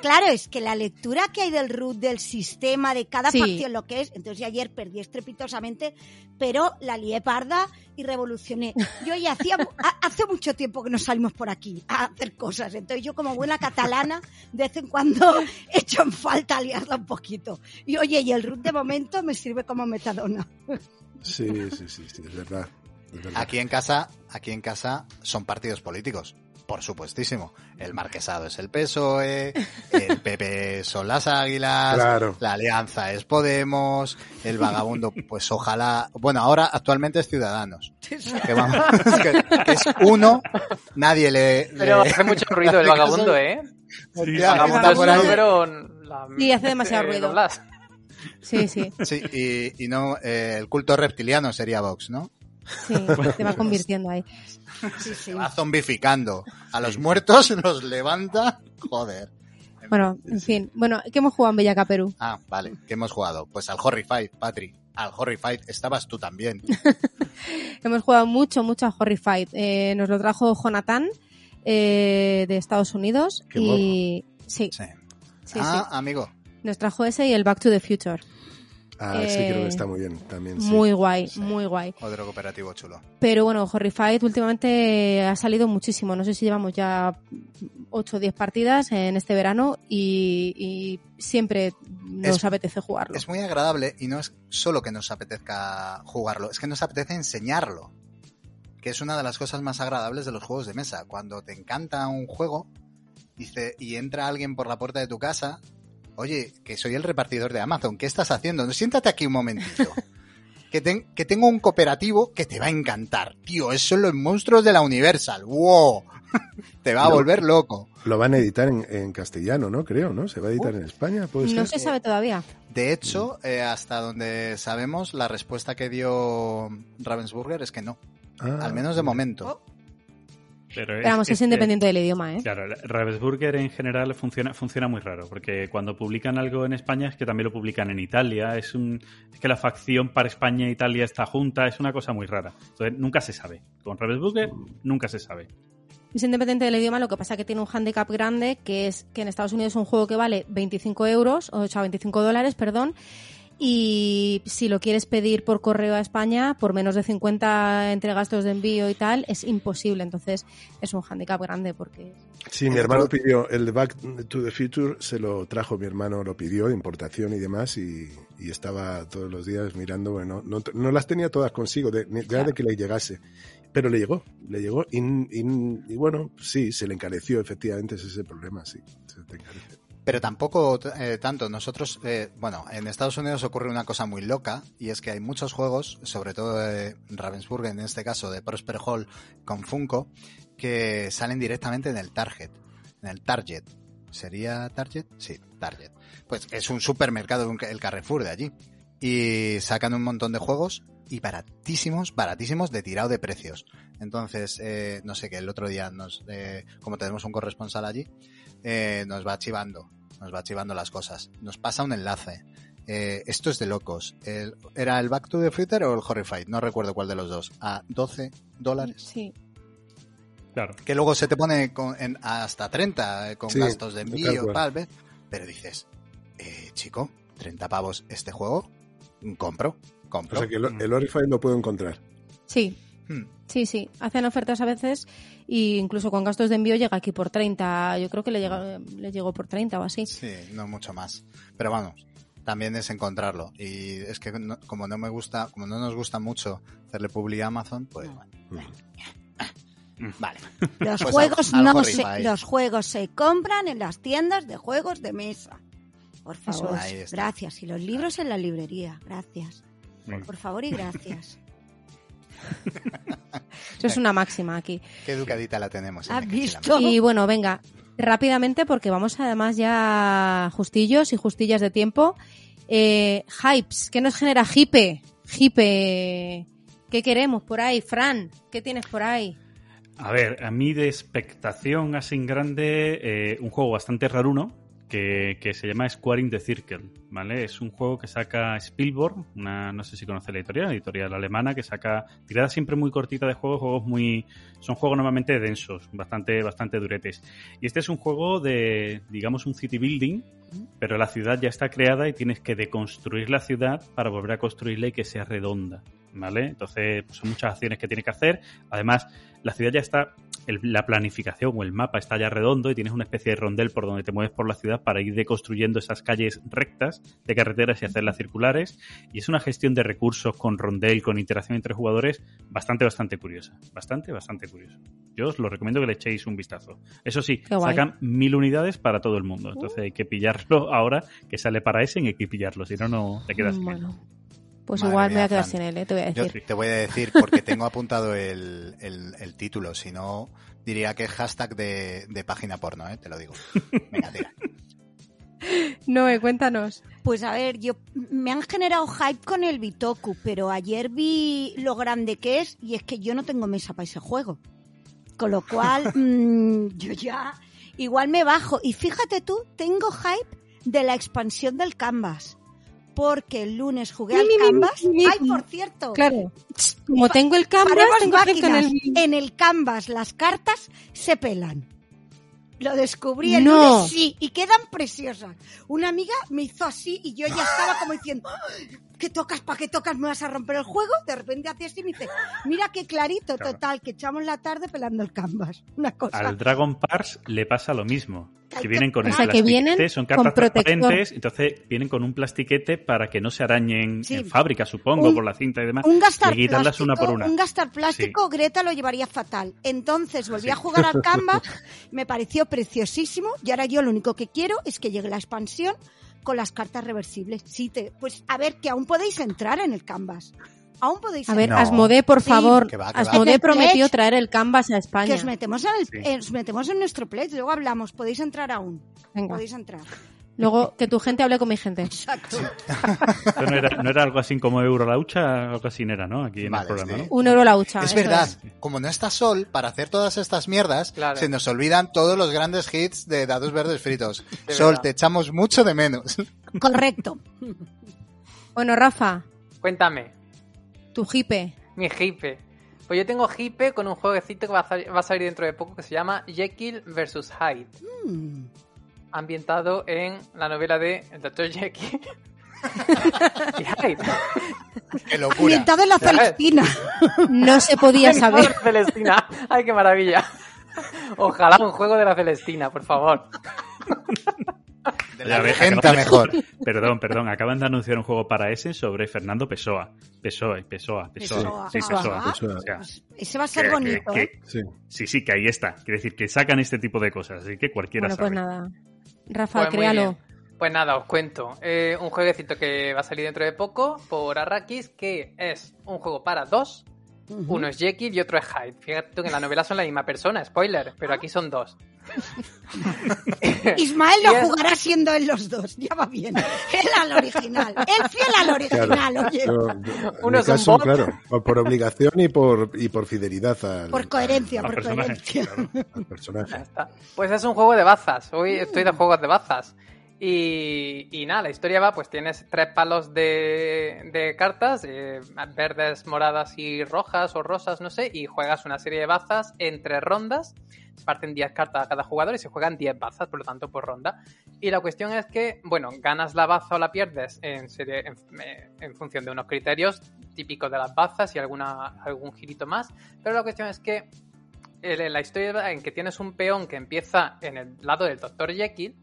claro, es que la lectura que hay del root, del sistema, de cada Sí. facción, lo que es, entonces yo ayer perdí estrepitosamente, pero la lié parda y revolucioné. Yo ya hacía, hace mucho tiempo que no salimos por aquí a hacer cosas, entonces yo como buena catalana, de vez en cuando echo en falta liarla un poquito. Y oye, y el root de momento me sirve como metadona. Sí, sí, sí, sí, es verdad. es verdad. Aquí en casa, aquí en casa son partidos políticos. Por supuestísimo. El marquesado es el PSOE, el PP son las águilas, Claro. la alianza es Podemos, el vagabundo, pues ojalá. Bueno, ahora actualmente es Ciudadanos. Que, vamos, que- que es uno, nadie le. Pero le- hace mucho ruido el caso. vagabundo, ¿eh? Vagabundo por ahí. número, la- Sí, hace demasiado eh, ruido. Sí, sí, Sí, y, y no, eh, el culto reptiliano sería Vox, ¿no? Sí, te va convirtiendo ahí. Sí, sí. Va zombificando. A los muertos los levanta. Joder. Bueno, en fin. Bueno, ¿qué hemos jugado en Bellaca Perú? Ah, vale. ¿Qué hemos jugado? Pues al Horrified, Patri. Al Horrified estabas tú también. Hemos jugado mucho, mucho a Horrified. Eh, nos lo trajo Jonathan eh, de Estados Unidos. Qué y sí, Sí. sí, ah, sí. amigo. Nos trajo ese y el Back to the Future. Ah, sí, Eh, creo que está muy bien también. sí. Muy guay, Sí. muy guay. Otro cooperativo chulo. Pero bueno, Horrified últimamente ha salido muchísimo. No sé si llevamos ya 8 o 10 partidas en este verano y, y siempre nos Es- apetece jugarlo. Es muy agradable y no es solo que nos apetezca jugarlo, es que nos apetece enseñarlo. Que es una de las cosas más agradables de los juegos de mesa. Cuando te encanta un juego dice, y entra alguien por la puerta de tu casa, oye, que soy el repartidor de Amazon, ¿qué estás haciendo? No, siéntate aquí un momentito. Que, ten- que tengo un cooperativo que te va a encantar. Tío, esos son los monstruos de la Universal. ¡Wow! te va a No. volver loco. Lo van a editar en, en castellano, ¿no? Creo, ¿no? ¿Se va a editar en España? ¿Puede No ser? se sabe todavía. De hecho, eh, hasta donde sabemos, la respuesta que dio Ravensburger es que no. Ah, Al menos de momento. Pero Pero vamos, es, que- independiente del idioma, ¿eh? Claro, Ravensburger en general funciona, funciona muy raro, porque cuando publican algo en España es que también lo publican en Italia, es un es que la facción para España e Italia está junta, es una cosa muy rara. Entonces nunca se sabe. Con Ravensburger nunca se sabe. Es independiente del idioma, lo que pasa que tiene un handicap grande, que es que en Estados Unidos es un juego que vale 25 euros, o sea, 25 dólares, perdón, y si lo quieres pedir por correo a España, por menos de 50 entre gastos de envío y tal, es imposible. Entonces, es un handicap grande porque... Sí, mi hermano pidió el de Back to the Future, se lo trajo mi hermano, lo pidió de importación y demás, y, y estaba todos los días mirando, bueno, no, no las tenía todas consigo, de, ni- ya de que le llegase, pero le llegó, le llegó, y, y- y bueno, sí, se le encareció, efectivamente, ese es el problema, sí, se te encarece. Pero tampoco eh, tanto. Nosotros, eh, bueno, en Estados Unidos ocurre una cosa muy loca y es que hay muchos juegos, sobre todo de Ravensburger, en este caso de Prosper Hall con Funko, que salen directamente en el Target. En el Target. ¿Sería Target? Sí, Target. Pues es un supermercado, el Carrefour de allí. Y sacan un montón de juegos y baratísimos, baratísimos de tirado de precios. Entonces, eh, no sé, que el otro día, nos, eh, como tenemos un corresponsal allí, eh, nos va chivando, nos va chivando las cosas. Nos pasa un enlace. Eh, esto es de locos. El- ¿Era el Back to the Future o el Horrified? No recuerdo cuál de los dos. A 12 dólares. Sí. Claro. Que luego se te pone con- en- hasta 30 eh, con Sí, gastos de envío, tal vez. Pero dices, eh, chico, 30 pavos este juego, compro, O compro. sea que el, el Horrified lo puedo encontrar. Sí, Hmm. sí, sí. Hacen ofertas a veces y incluso con gastos de envío llega aquí por 30. Yo creo que le, llega, le llegó por 30 o así. Sí, no mucho más. Pero vamos, también es encontrarlo. Y es que no- como no me gusta, como no nos gusta mucho hacerle publi a Amazon, pues bueno. Vale. Los Pues juegos no se, los juegos se compran en las tiendas de juegos de mesa. Por favor, gracias. Y los libros en la librería, gracias. Por favor y gracias. Eso es una máxima aquí. Qué educadita la tenemos. ¿Has visto? Y bueno, venga, rápidamente porque vamos además ya justillos y justillas de tiempo. Eh, hypes, ¿qué nos genera hipe? Hipe. ¿Qué queremos por ahí? Fran, ¿qué tienes por ahí? A ver, a mí de expectación así en grande, eh, un juego bastante raruno que, que se llama Square the Circle, ¿vale? Es un juego que saca Spielberg, una, no sé si conoce la editorial, editorial alemana, que saca tirada siempre muy cortita de juegos, juegos muy... Son juegos normalmente densos, bastante, bastante duretes. Y este es un juego de, digamos, un city building, pero la ciudad ya está creada y tienes que deconstruir la ciudad para volver a construirla y que sea redonda, ¿vale? Entonces, pues son muchas acciones que tienes que hacer. Además, la ciudad ya está, el- la planificación o el mapa está ya redondo y tienes una especie de rondel por donde te mueves por la ciudad para ir deconstruyendo esas calles rectas de carreteras y hacerlas circulares. Y es una gestión de recursos con rondel, con interacción entre jugadores, bastante, bastante curiosa. Bastante, bastante curiosa. Yo os lo recomiendo que le echéis un vistazo. Eso sí, sacan mil unidades para todo el mundo. Entonces hay que pillarlo ahora, que sale para ese, y hay que pillarlo. Si no, no te quedas. Pues Madre igual me voy a quedar sin él, ¿eh? te voy a Yo decir. te voy a decir porque tengo apuntado el, el- el título, si no diría que es hashtag de, de página porno, ¿eh? te lo digo. Venga, tira. No, eh, cuéntanos. Pues a ver, yo me han generado hype con el Bitoku, pero ayer vi lo grande que es y es que yo no tengo mesa para ese juego. Con lo cual, mm, yo ya igual me bajo. Y fíjate tú, tengo hype de la expansión del Canvas. Porque el lunes jugué al Canvas. Ay, por cierto. Claro, como tengo el canvas, tengo máquinas. el... En el Canvas las cartas se pelan. Lo descubrí el No. lunes, sí, y quedan preciosas. Una amiga me hizo así y yo ya estaba como diciendo, ¿qué tocas? ¿Para qué tocas? ¿Me vas a romper el juego? De repente hace así y me dice, mira qué clarito, Claro. total, que echamos la tarde pelando el canvas. Una cosa. Al Dragon Pars le pasa lo mismo. Que vienen con O sea, que vienen plastiquete, son cartas transparentes, entonces vienen con un plastiquete para que no se arañen Sí. en fábrica, supongo, Un- por la cinta y demás. Un gastar y plástico, una por una. un gastar plástico, Greta lo llevaría fatal. Entonces volví a jugar al Canvas, me pareció preciosísimo y ahora yo lo único que quiero es que llegue la expansión con las cartas reversibles. Sí, te, pues a ver, que aún podéis entrar en el Canvas. Aún podéis A ver, No. Asmodee, por Sí. favor. Que va, que va. Asmodee El prometió Pledge. traer el Canvas a que España. os metemos en, el, Sí. eh, os metemos en nuestro pledge, luego hablamos, podéis entrar aún. Venga. Podéis entrar. Luego que tu gente hable con mi gente. Exacto. Esto no, era, no era algo así como Eurolaucha, algo así no era, ¿no? Aquí en Vale, el programa, sí. ¿no? Un euro la hucha. Es verdad, es. como no está Sol para hacer todas estas mierdas, Claro. se nos olvidan todos los grandes hits de dados verdes fritos. De Sol, verdad. te echamos mucho de menos. Correcto. Bueno, Rafa, Cuéntame, tu hipe. mi hipe. Pues yo tengo hipe con un jueguecito que va a, sal- va a salir dentro de poco que se llama Jekyll vs. Hyde. Mm. Ambientado en la novela de el Dr. Jekyll. Qué locura. Ambientado en la. Celestina. No se podía saber. la Celestina. Ay, qué maravilla. Ojalá un juego de la Celestina, por favor. De la regenta de- mejor. Perdón, perdón. Acaban de anunciar un juego para ese sobre Fernando Pessoa. Pessoa, Pessoa, Pessoa. Pessoa. Sí, Pessoa. Pessoa. O sea, Ese va a ser que- bonito, que- ¿eh? que- Sí. Sí, sí, que ahí está. Quiere decir que sacan este tipo de cosas, así que cualquiera Bueno, sabe. pues nada. Rafa, Pues créalo. Pues nada, os cuento. Eh, un jueguecito que va a salir dentro de poco por Arrakis, que es un juego para dos. Uno es Jekyll y otro es Hyde. Fíjate que en la novela son la misma persona, spoiler, pero aquí son dos. Ismael no jugará siendo él los dos, ya va bien. Él al original, él fiel al original, oye. Yo- yo- en Uno caso, claro, por, por obligación y por, y por fidelidad al, Por coherencia, por coherencia. claro. al personaje. Pues es un juego de bazas. Hoy estoy de juegos de bazas. Y, y nada, la historia va, pues tienes tres palos de, de cartas, eh, verdes, moradas y rojas o rosas, no sé, y juegas una serie de bazas en tres rondas. Parten 10 cartas a cada jugador y se juegan 10 bazas, por lo tanto, por ronda. Y la cuestión es que, bueno, ganas la baza o la pierdes en, serie, en, eh, en función de unos criterios típicos de las bazas y alguna, algún girito más. Pero la cuestión es que el- la historia en que tienes un peón que empieza en el lado del Dr. Jekyll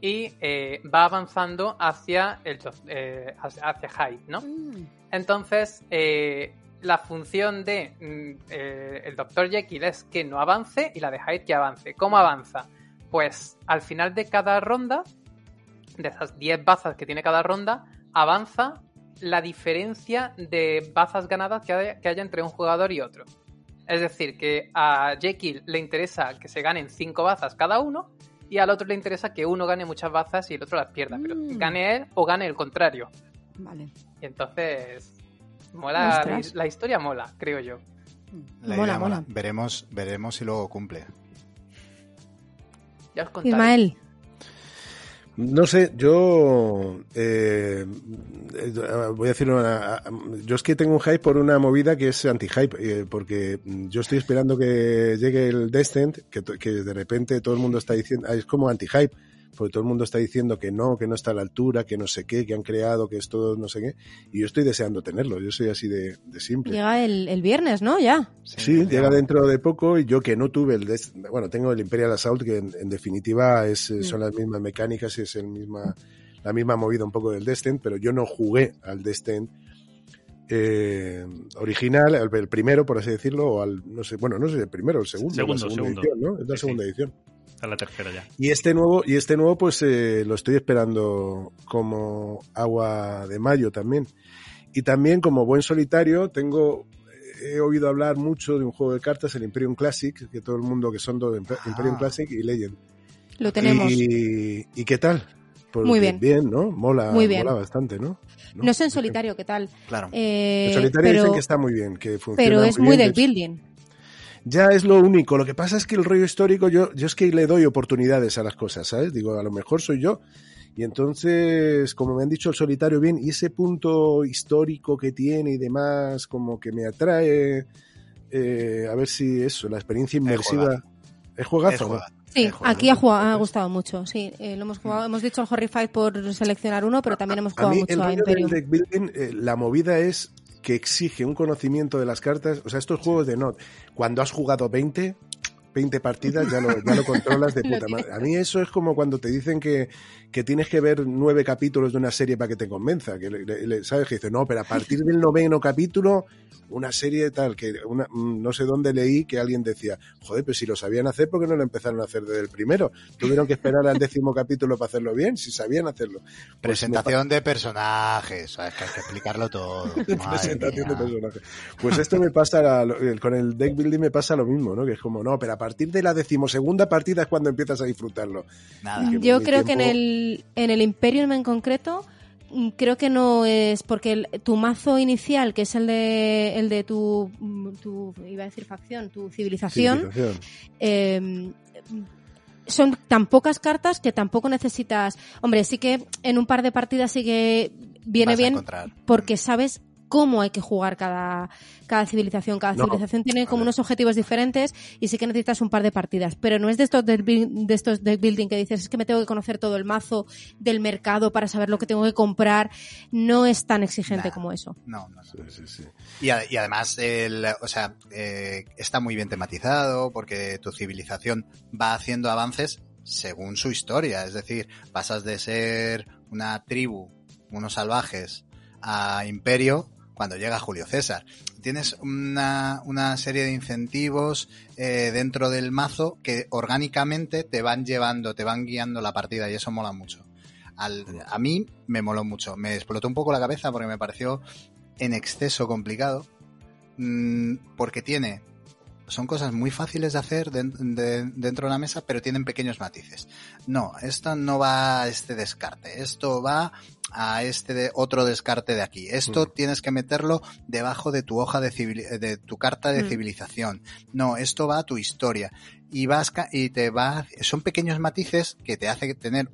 y eh, va avanzando hacia el eh, hacia hacia Hyde, ¿no? Mm. Entonces, eh, la función de mm, eh, el Dr. Jekyll es que no avance y la de Hyde que avance. ¿Cómo avanza? Pues al final de cada ronda, de esas 10 bazas que tiene cada ronda, avanza la diferencia de bazas ganadas que haya, que haya entre un jugador y otro. Es decir, que a Jekyll le interesa que se ganen 5 bazas cada uno y al otro le interesa que uno gane muchas bazas y el otro las pierda. Pero Mm. gane él o gane el contrario. Vale. Y entonces, mola, la, historia mola, creo yo. La Mola, idea mola. Veremos, veremos si luego cumple. Ya os contaré. Ismael, No sé, yo eh, eh, voy a decir una, yo es que tengo un hype por una movida que es anti-hype, eh, porque yo estoy esperando que llegue el Descent, que, que de repente todo el mundo está diciendo, ah, es como anti-hype, porque todo el mundo está diciendo que no, que no está a la altura, que no sé qué, que han creado, que es todo no sé qué, y yo estoy deseando tenerlo, yo soy así de, de simple. llega el, el viernes, ¿no? Ya. Sí, llega dentro de poco y yo que no tuve el Des- bueno, tengo el Imperial Assault que en, en definitiva es, eh, son las mismas mecánicas y es el misma la misma movida un poco del Descent, pero yo no jugué al Descent eh, original, el, el primero por así decirlo, o al no sé, bueno, no sé el primero, el segundo, Segundo, la segunda segundo. edición, ¿no? Es la Sí, segunda sí. edición. La tercera ya. Y este nuevo, y este nuevo, pues eh, lo estoy esperando como agua de mayo también. Y también como buen solitario, tengo, he oído hablar mucho de un juego de cartas, el Imperium Classic, que todo el mundo que son dos, Imper- Ah. Imperium Classic y Legend. Lo tenemos. Y, ¿y qué tal? Porque Muy bien. Bien, ¿no? Mola, Muy bien. mola bastante, ¿no? No sé en solitario qué tal. Claro. Eh, En solitario pero, dicen que está muy bien, que funciona pero es muy bien, del building. Ya es lo único. Lo que pasa es que el rollo histórico, yo, yo es que le doy oportunidades a las cosas, ¿sabes? Digo, a lo mejor soy yo. Y entonces, como me han dicho el solitario bien, y ese punto histórico que tiene y demás, como que me atrae, eh, a ver si eso, la experiencia inmersiva. juegazo. Es juegazo, Es ¿no? juega- Sí, aquí ha, jugado, ha gustado mucho, sí. Eh, lo hemos jugado, hemos dicho el Horrified por seleccionar uno, pero también hemos A jugado mí, mucho el a rollo del deck building, eh, la movida es que exige un conocimiento de las cartas. O sea, estos juegos de not, cuando has jugado 20, 20 partidas, ya lo, ya lo controlas de puta madre. A mí eso es como cuando te dicen que, que tienes que ver nueve capítulos de una serie para que te convenza. Que le- le- ¿Sabes? Que dice, no, pero a partir del noveno capítulo, una serie tal, que una- mm, no sé dónde leí que alguien decía, joder, pero si lo sabían hacer, ¿por qué no lo empezaron a hacer desde el primero? Tuvieron que esperar al décimo capítulo para hacerlo bien, si sabían hacerlo. Pues Presentación de personajes, ¿sabes? Que hay que explicarlo todo. Presentación de mía. personaje. Pues esto me pasa, la- con el deck building me pasa lo mismo, ¿no? Que es como, no, pero a partir de la decimosegunda partida es cuando empiezas a disfrutarlo. Nada. Yo creo que en el, en el Imperium en concreto, mm, creo que no es porque el- tu mazo inicial, que es el de, el de tu, mm, tu, iba a decir facción, tu civilización, Civilización. eh, son tan pocas cartas que tampoco necesitas. Hombre, sí que en un par de partidas sí que viene bien encontrar. porque sabes cómo hay que jugar cada, cada civilización. Cada No, civilización tiene como unos objetivos diferentes y sí que necesitas un par de partidas. Pero no es de estos de estos deck building que dices, es que me tengo que conocer todo el mazo del mercado para saber lo que tengo que comprar. No es tan exigente Nah. como eso. No, no, no. Sí, sí, sí. Y, a- y además, el, o sea, eh, está muy bien tematizado porque tu civilización va haciendo avances según su historia. Es decir, pasas de ser una tribu, unos salvajes, a imperio cuando llega Julio César. Tienes una, una serie de incentivos eh, dentro del mazo que orgánicamente te van llevando, te van guiando la partida y eso mola mucho. Al- a mí me moló mucho. Me explotó un poco la cabeza porque me pareció en exceso complicado. mm, porque tiene. Son cosas muy fáciles de hacer de- dentro de la mesa, pero tienen pequeños matices. No, esto no va a este descarte. Esto va a este de- otro descarte de aquí. Esto Mm. tienes que meterlo debajo de tu hoja de, tu carta de Mm. civilización. No, esto va a tu historia. Y vas y te va, son pequeños matices que te hace tener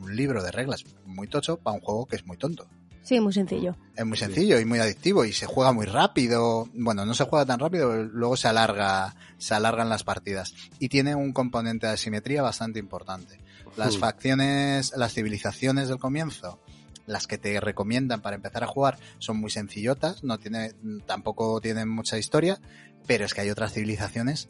un libro de reglas muy tocho para un juego que es muy tonto. Sí, muy sencillo. Es muy sencillo y muy adictivo y se juega muy rápido. Bueno, no se juega tan rápido, luego se alarga, se alargan las partidas. Y tiene un componente de asimetría bastante importante. Las facciones, las civilizaciones del comienzo, las que te recomiendan para empezar a jugar, son muy sencillotas, no tiene, tampoco tienen mucha historia, pero es que hay otras civilizaciones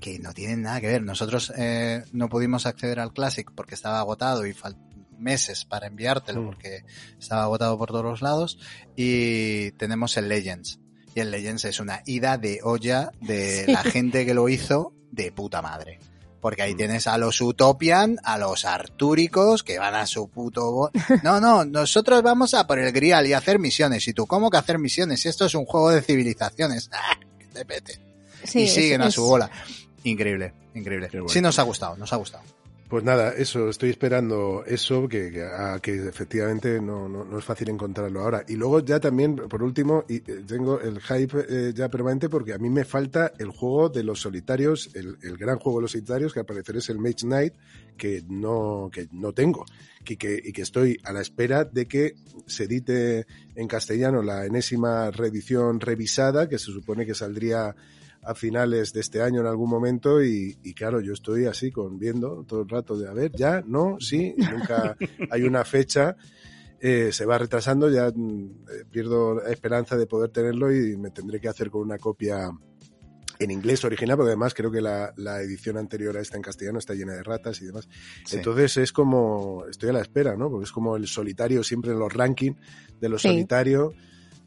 que no tienen nada que ver. Nosotros eh, no pudimos acceder al Classic porque estaba agotado y faltaban meses para enviártelo Mm. porque estaba agotado por todos los lados y tenemos el Legends. Y el Legends es una ida de olla de Sí. la gente que lo hizo de puta madre. Porque ahí Mm. tienes a los Utopian, a los Artúricos, que van a su puto... No, no, nosotros vamos a por el Grial y a hacer misiones. ¿Y tú cómo que hacer misiones? Si esto es un juego de civilizaciones. ¡Ah! Que te pete. Sí, y es- siguen a su bola. Increíble, increíble. Bueno. Sí nos ha gustado, nos ha gustado. Pues nada, eso, estoy esperando eso, que, que, efectivamente no, no, no es fácil encontrarlo ahora. Y luego ya también, por último, y, eh, tengo el hype eh, ya permanente porque a mí me falta el juego de los solitarios, el, el gran juego de los solitarios, que al parecer es el Mage Knight, que no, que no tengo. Y que, y que estoy a la espera de que se edite en castellano la enésima reedición revisada, que se supone que saldría a finales de este año en algún momento y, y claro, yo estoy así con viendo todo el rato de a ver, ya, no, sí, nunca hay una fecha, eh, se va retrasando, ya mm, eh, pierdo la esperanza de poder tenerlo y me tendré que hacer con una copia en inglés original, porque además creo que la, la edición anterior a esta en castellano está llena de ratas y demás. Sí. Entonces es como, estoy a la espera, ¿no? Porque es como el solitario siempre en los rankings de los Sí. solitarios,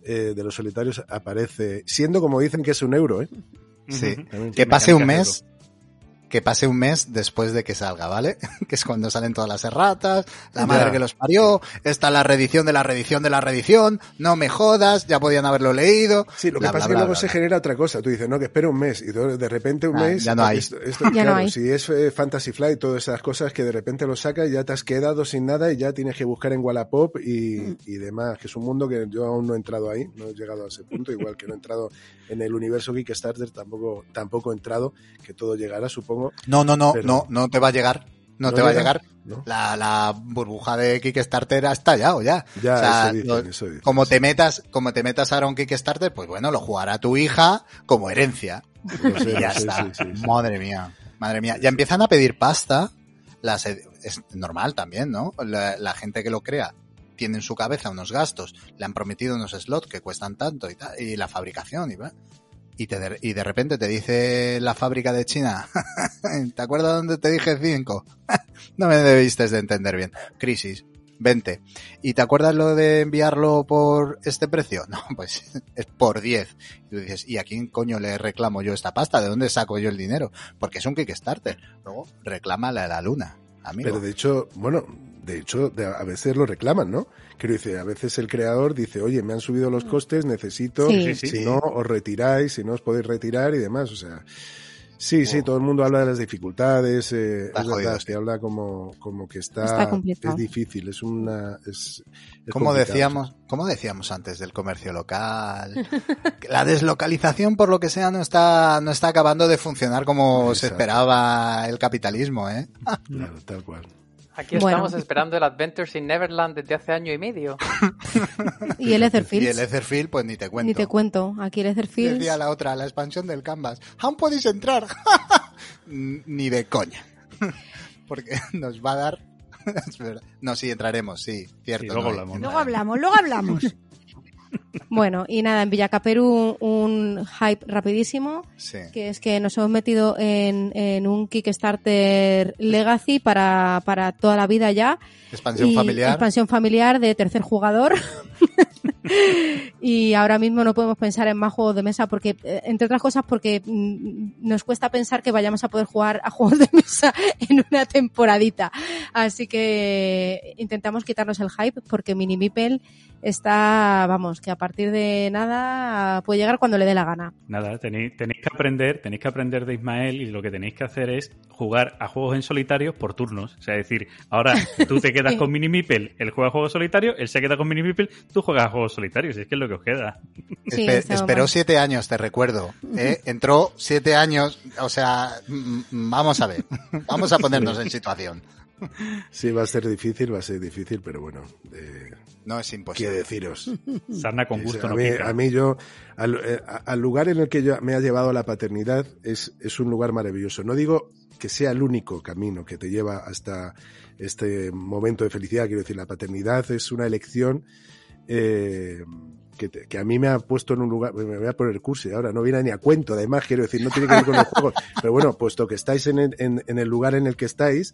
eh, de los solitarios aparece, siendo como dicen que es un euro, ¿eh? Sí. Que pase un mes, que pase un mes después de que salga, ¿vale? que es cuando salen todas las erratas, la Ya. madre que los parió, está la reedición de la reedición de la reedición, no me jodas, ya podían haberlo leído. Sí, lo que pasa bla, es que bla, luego bla, se bla. genera otra cosa. Tú dices, no, que espera un mes. Y de repente un Ah, mes. ya no hay. Esto, esto, Ya no claro, hay. si es eh, Fantasy Flight, todas esas cosas que de repente lo sacas, ya te has quedado sin nada y ya tienes que buscar en Wallapop y, Mm. y demás. Que es un mundo que yo aún no he entrado ahí, no he llegado a ese punto. Igual que no he entrado en el universo Kickstarter, tampoco, tampoco he entrado, que todo llegará, supongo. No, no, no, Pero- no, no te va a llegar. No, ¿No te va a llega? llegar. ¿no? La, la burbuja de Kickstarter ha estallado ya. Ya, O sea, eso dicen, lo- eso dicen. como te metas, como te metas ahora a un Kickstarter, pues bueno, lo jugará tu hija como herencia. Sé, y ya está. sí, sí, sí. Madre mía. Madre mía, ya empiezan a pedir pasta. Las, es normal también, ¿no? La, la gente que lo crea tiene en su cabeza unos gastos, le han prometido unos slots que cuestan tanto y, tal, y la fabricación y va. Y, te de, y de repente te dice la fábrica de China, ¿te acuerdas dónde te dije 5? no me debiste de entender bien. Crisis, 20. ¿Y te acuerdas lo de enviarlo por este precio? No, pues es por 10. Y tú dices, ¿y a quién coño le reclamo yo esta pasta? ¿De dónde saco yo el dinero? Porque es un Kickstarter. Luego, reclámale a la luna, amigo. Pero de hecho, bueno, de hecho, a veces lo reclaman, ¿no? Quiero decir, a veces el creador dice, oye, me han subido los costes, necesito, Sí. Si sí. no, os retiráis, si no os podéis retirar y demás, o sea... Sí, sí, todo el mundo habla de las dificultades, eh, Está es verdad, que habla como, como que está, es difícil, es una, es, es Como decíamos, como decíamos antes del comercio local, la deslocalización por lo que sea no está no está acabando de funcionar como se esperaba el capitalismo, ¿eh? Claro, tal cual. Aquí Bueno. estamos esperando el Adventures in Neverland desde hace año y medio. Y el Etherfield. Y el Etherfield, pues ni te cuento. Ni te cuento. Aquí el Etherfield. Decía la otra, la expansión del Canvas. Aún podéis entrar. ni de coña. Porque nos va a dar. no, sí, entraremos, sí, cierto. Sí, luego no, hablamos. Luego hablamos, luego hablamos. Bueno, y nada, en Villacaperú un hype rapidísimo, Sí. que es que nos hemos metido en, en un Kickstarter Legacy para, para toda la vida ya. Expansión y familiar. Expansión familiar de tercer jugador. y ahora mismo no podemos pensar en más juegos de mesa porque, eh, entre otras cosas, porque mm, nos cuesta pensar que vayamos a poder jugar a juegos de mesa en una temporadita. Así que intentamos quitarnos el hype porque Mini Meeple está, vamos, que a partir de nada puede llegar cuando le dé la gana. Nada, tenéis, tenéis que aprender, tenéis que aprender de Ismael y lo que tenéis que hacer es jugar a juegos en solitario por turnos. O sea, es decir, ahora tú te quedas con Mini Meeple, él juega a juegos solitarios, él se queda con Mini Meeple, tú juegas a juegos solitarios, y es que es lo que os queda. Sí, Espe- está esperó mal. siete años, te recuerdo. ¿eh? Entró siete años, o sea, vamos a ver, vamos a ponernos en situación. Sí, va a ser difícil, va a ser difícil, pero bueno, eh, No es imposible. deciros. Sarna con gusto a, no mí, pica. a mí yo, al, eh, al lugar en el que yo, me ha llevado la paternidad es, es un lugar maravilloso. No digo que sea el único camino que te lleva hasta este momento de felicidad, quiero decir, la paternidad es una elección eh, que, te- que a mí me ha puesto en un lugar, me voy a poner cursi ahora, no viene ni a cuento, además quiero decir, no tiene que ver con los juegos, pero bueno, puesto que estáis en- en el lugar en el que estáis,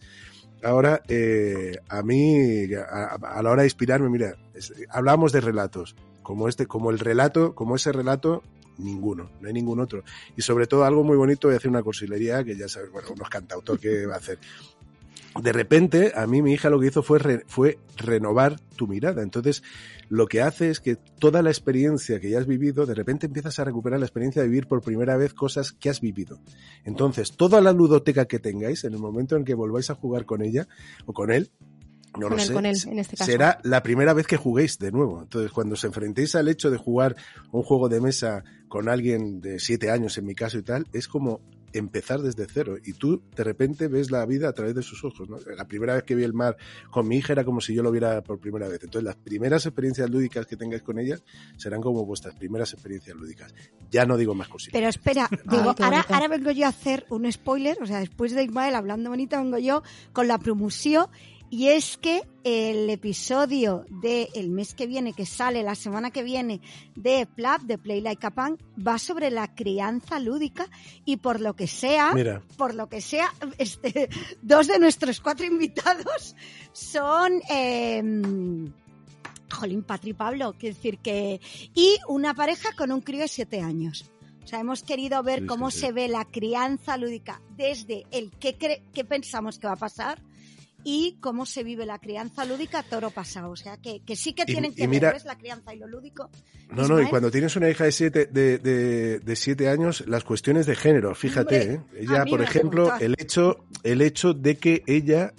ahora eh, a mí, a, a la hora de inspirarme, mira, es- hablábamos de relatos, como este, como el relato, como ese relato, ninguno, no hay ningún otro. Y sobre todo algo muy bonito, a hacer una cursilería que ya sabes, bueno, unos cantautor que va a hacer. De repente, a mí mi hija lo que hizo fue, re- fue renovar tu mirada. Entonces, lo que hace es que toda la experiencia que ya has vivido, de repente empiezas a recuperar la experiencia de vivir por primera vez cosas que has vivido. Entonces, toda la ludoteca que tengáis, en el momento en que volváis a jugar con ella o con él, no Con lo él, sé, con él, en este caso. será la primera vez que juguéis de nuevo. Entonces, cuando os enfrentéis al hecho de jugar un juego de mesa con alguien de siete años, en mi caso y tal, es como empezar desde cero. Y tú, de repente, ves la vida a través de sus ojos. ¿no? La primera vez que vi el mar con mi hija era como si yo lo viera por primera vez. Entonces, las primeras experiencias lúdicas que tengáis con ella serán como vuestras primeras experiencias lúdicas. Ya no digo más cositas. Pero espera, digo, qué ahora, ahora vengo yo a hacer un spoiler, o sea, después de Ismael hablando bonito, vengo yo con la promoción. Y es que el episodio del mes que viene, que sale la semana que viene, de PLAB, de Play Like a Punk, va sobre la crianza lúdica y por lo que sea, Mira, por lo que sea, este, dos de nuestros cuatro invitados son, eh, jolín, Patri Pablo, quiero decir que, y una pareja con un crío de siete años. O sea, hemos querido ver Sí, cómo sí, sí. se ve la crianza lúdica desde el cre- que pensamos que va a pasar y cómo se vive la crianza lúdica toro pasado. O sea, que, que sí que Y- tienen y que mira- ver. La crianza y lo lúdico. No, no, y cuando tienes una hija de siete, de, de, de siete años, las cuestiones de género, fíjate, Hombre, ¿eh? ella, por ejemplo, el hecho, el hecho de que ella,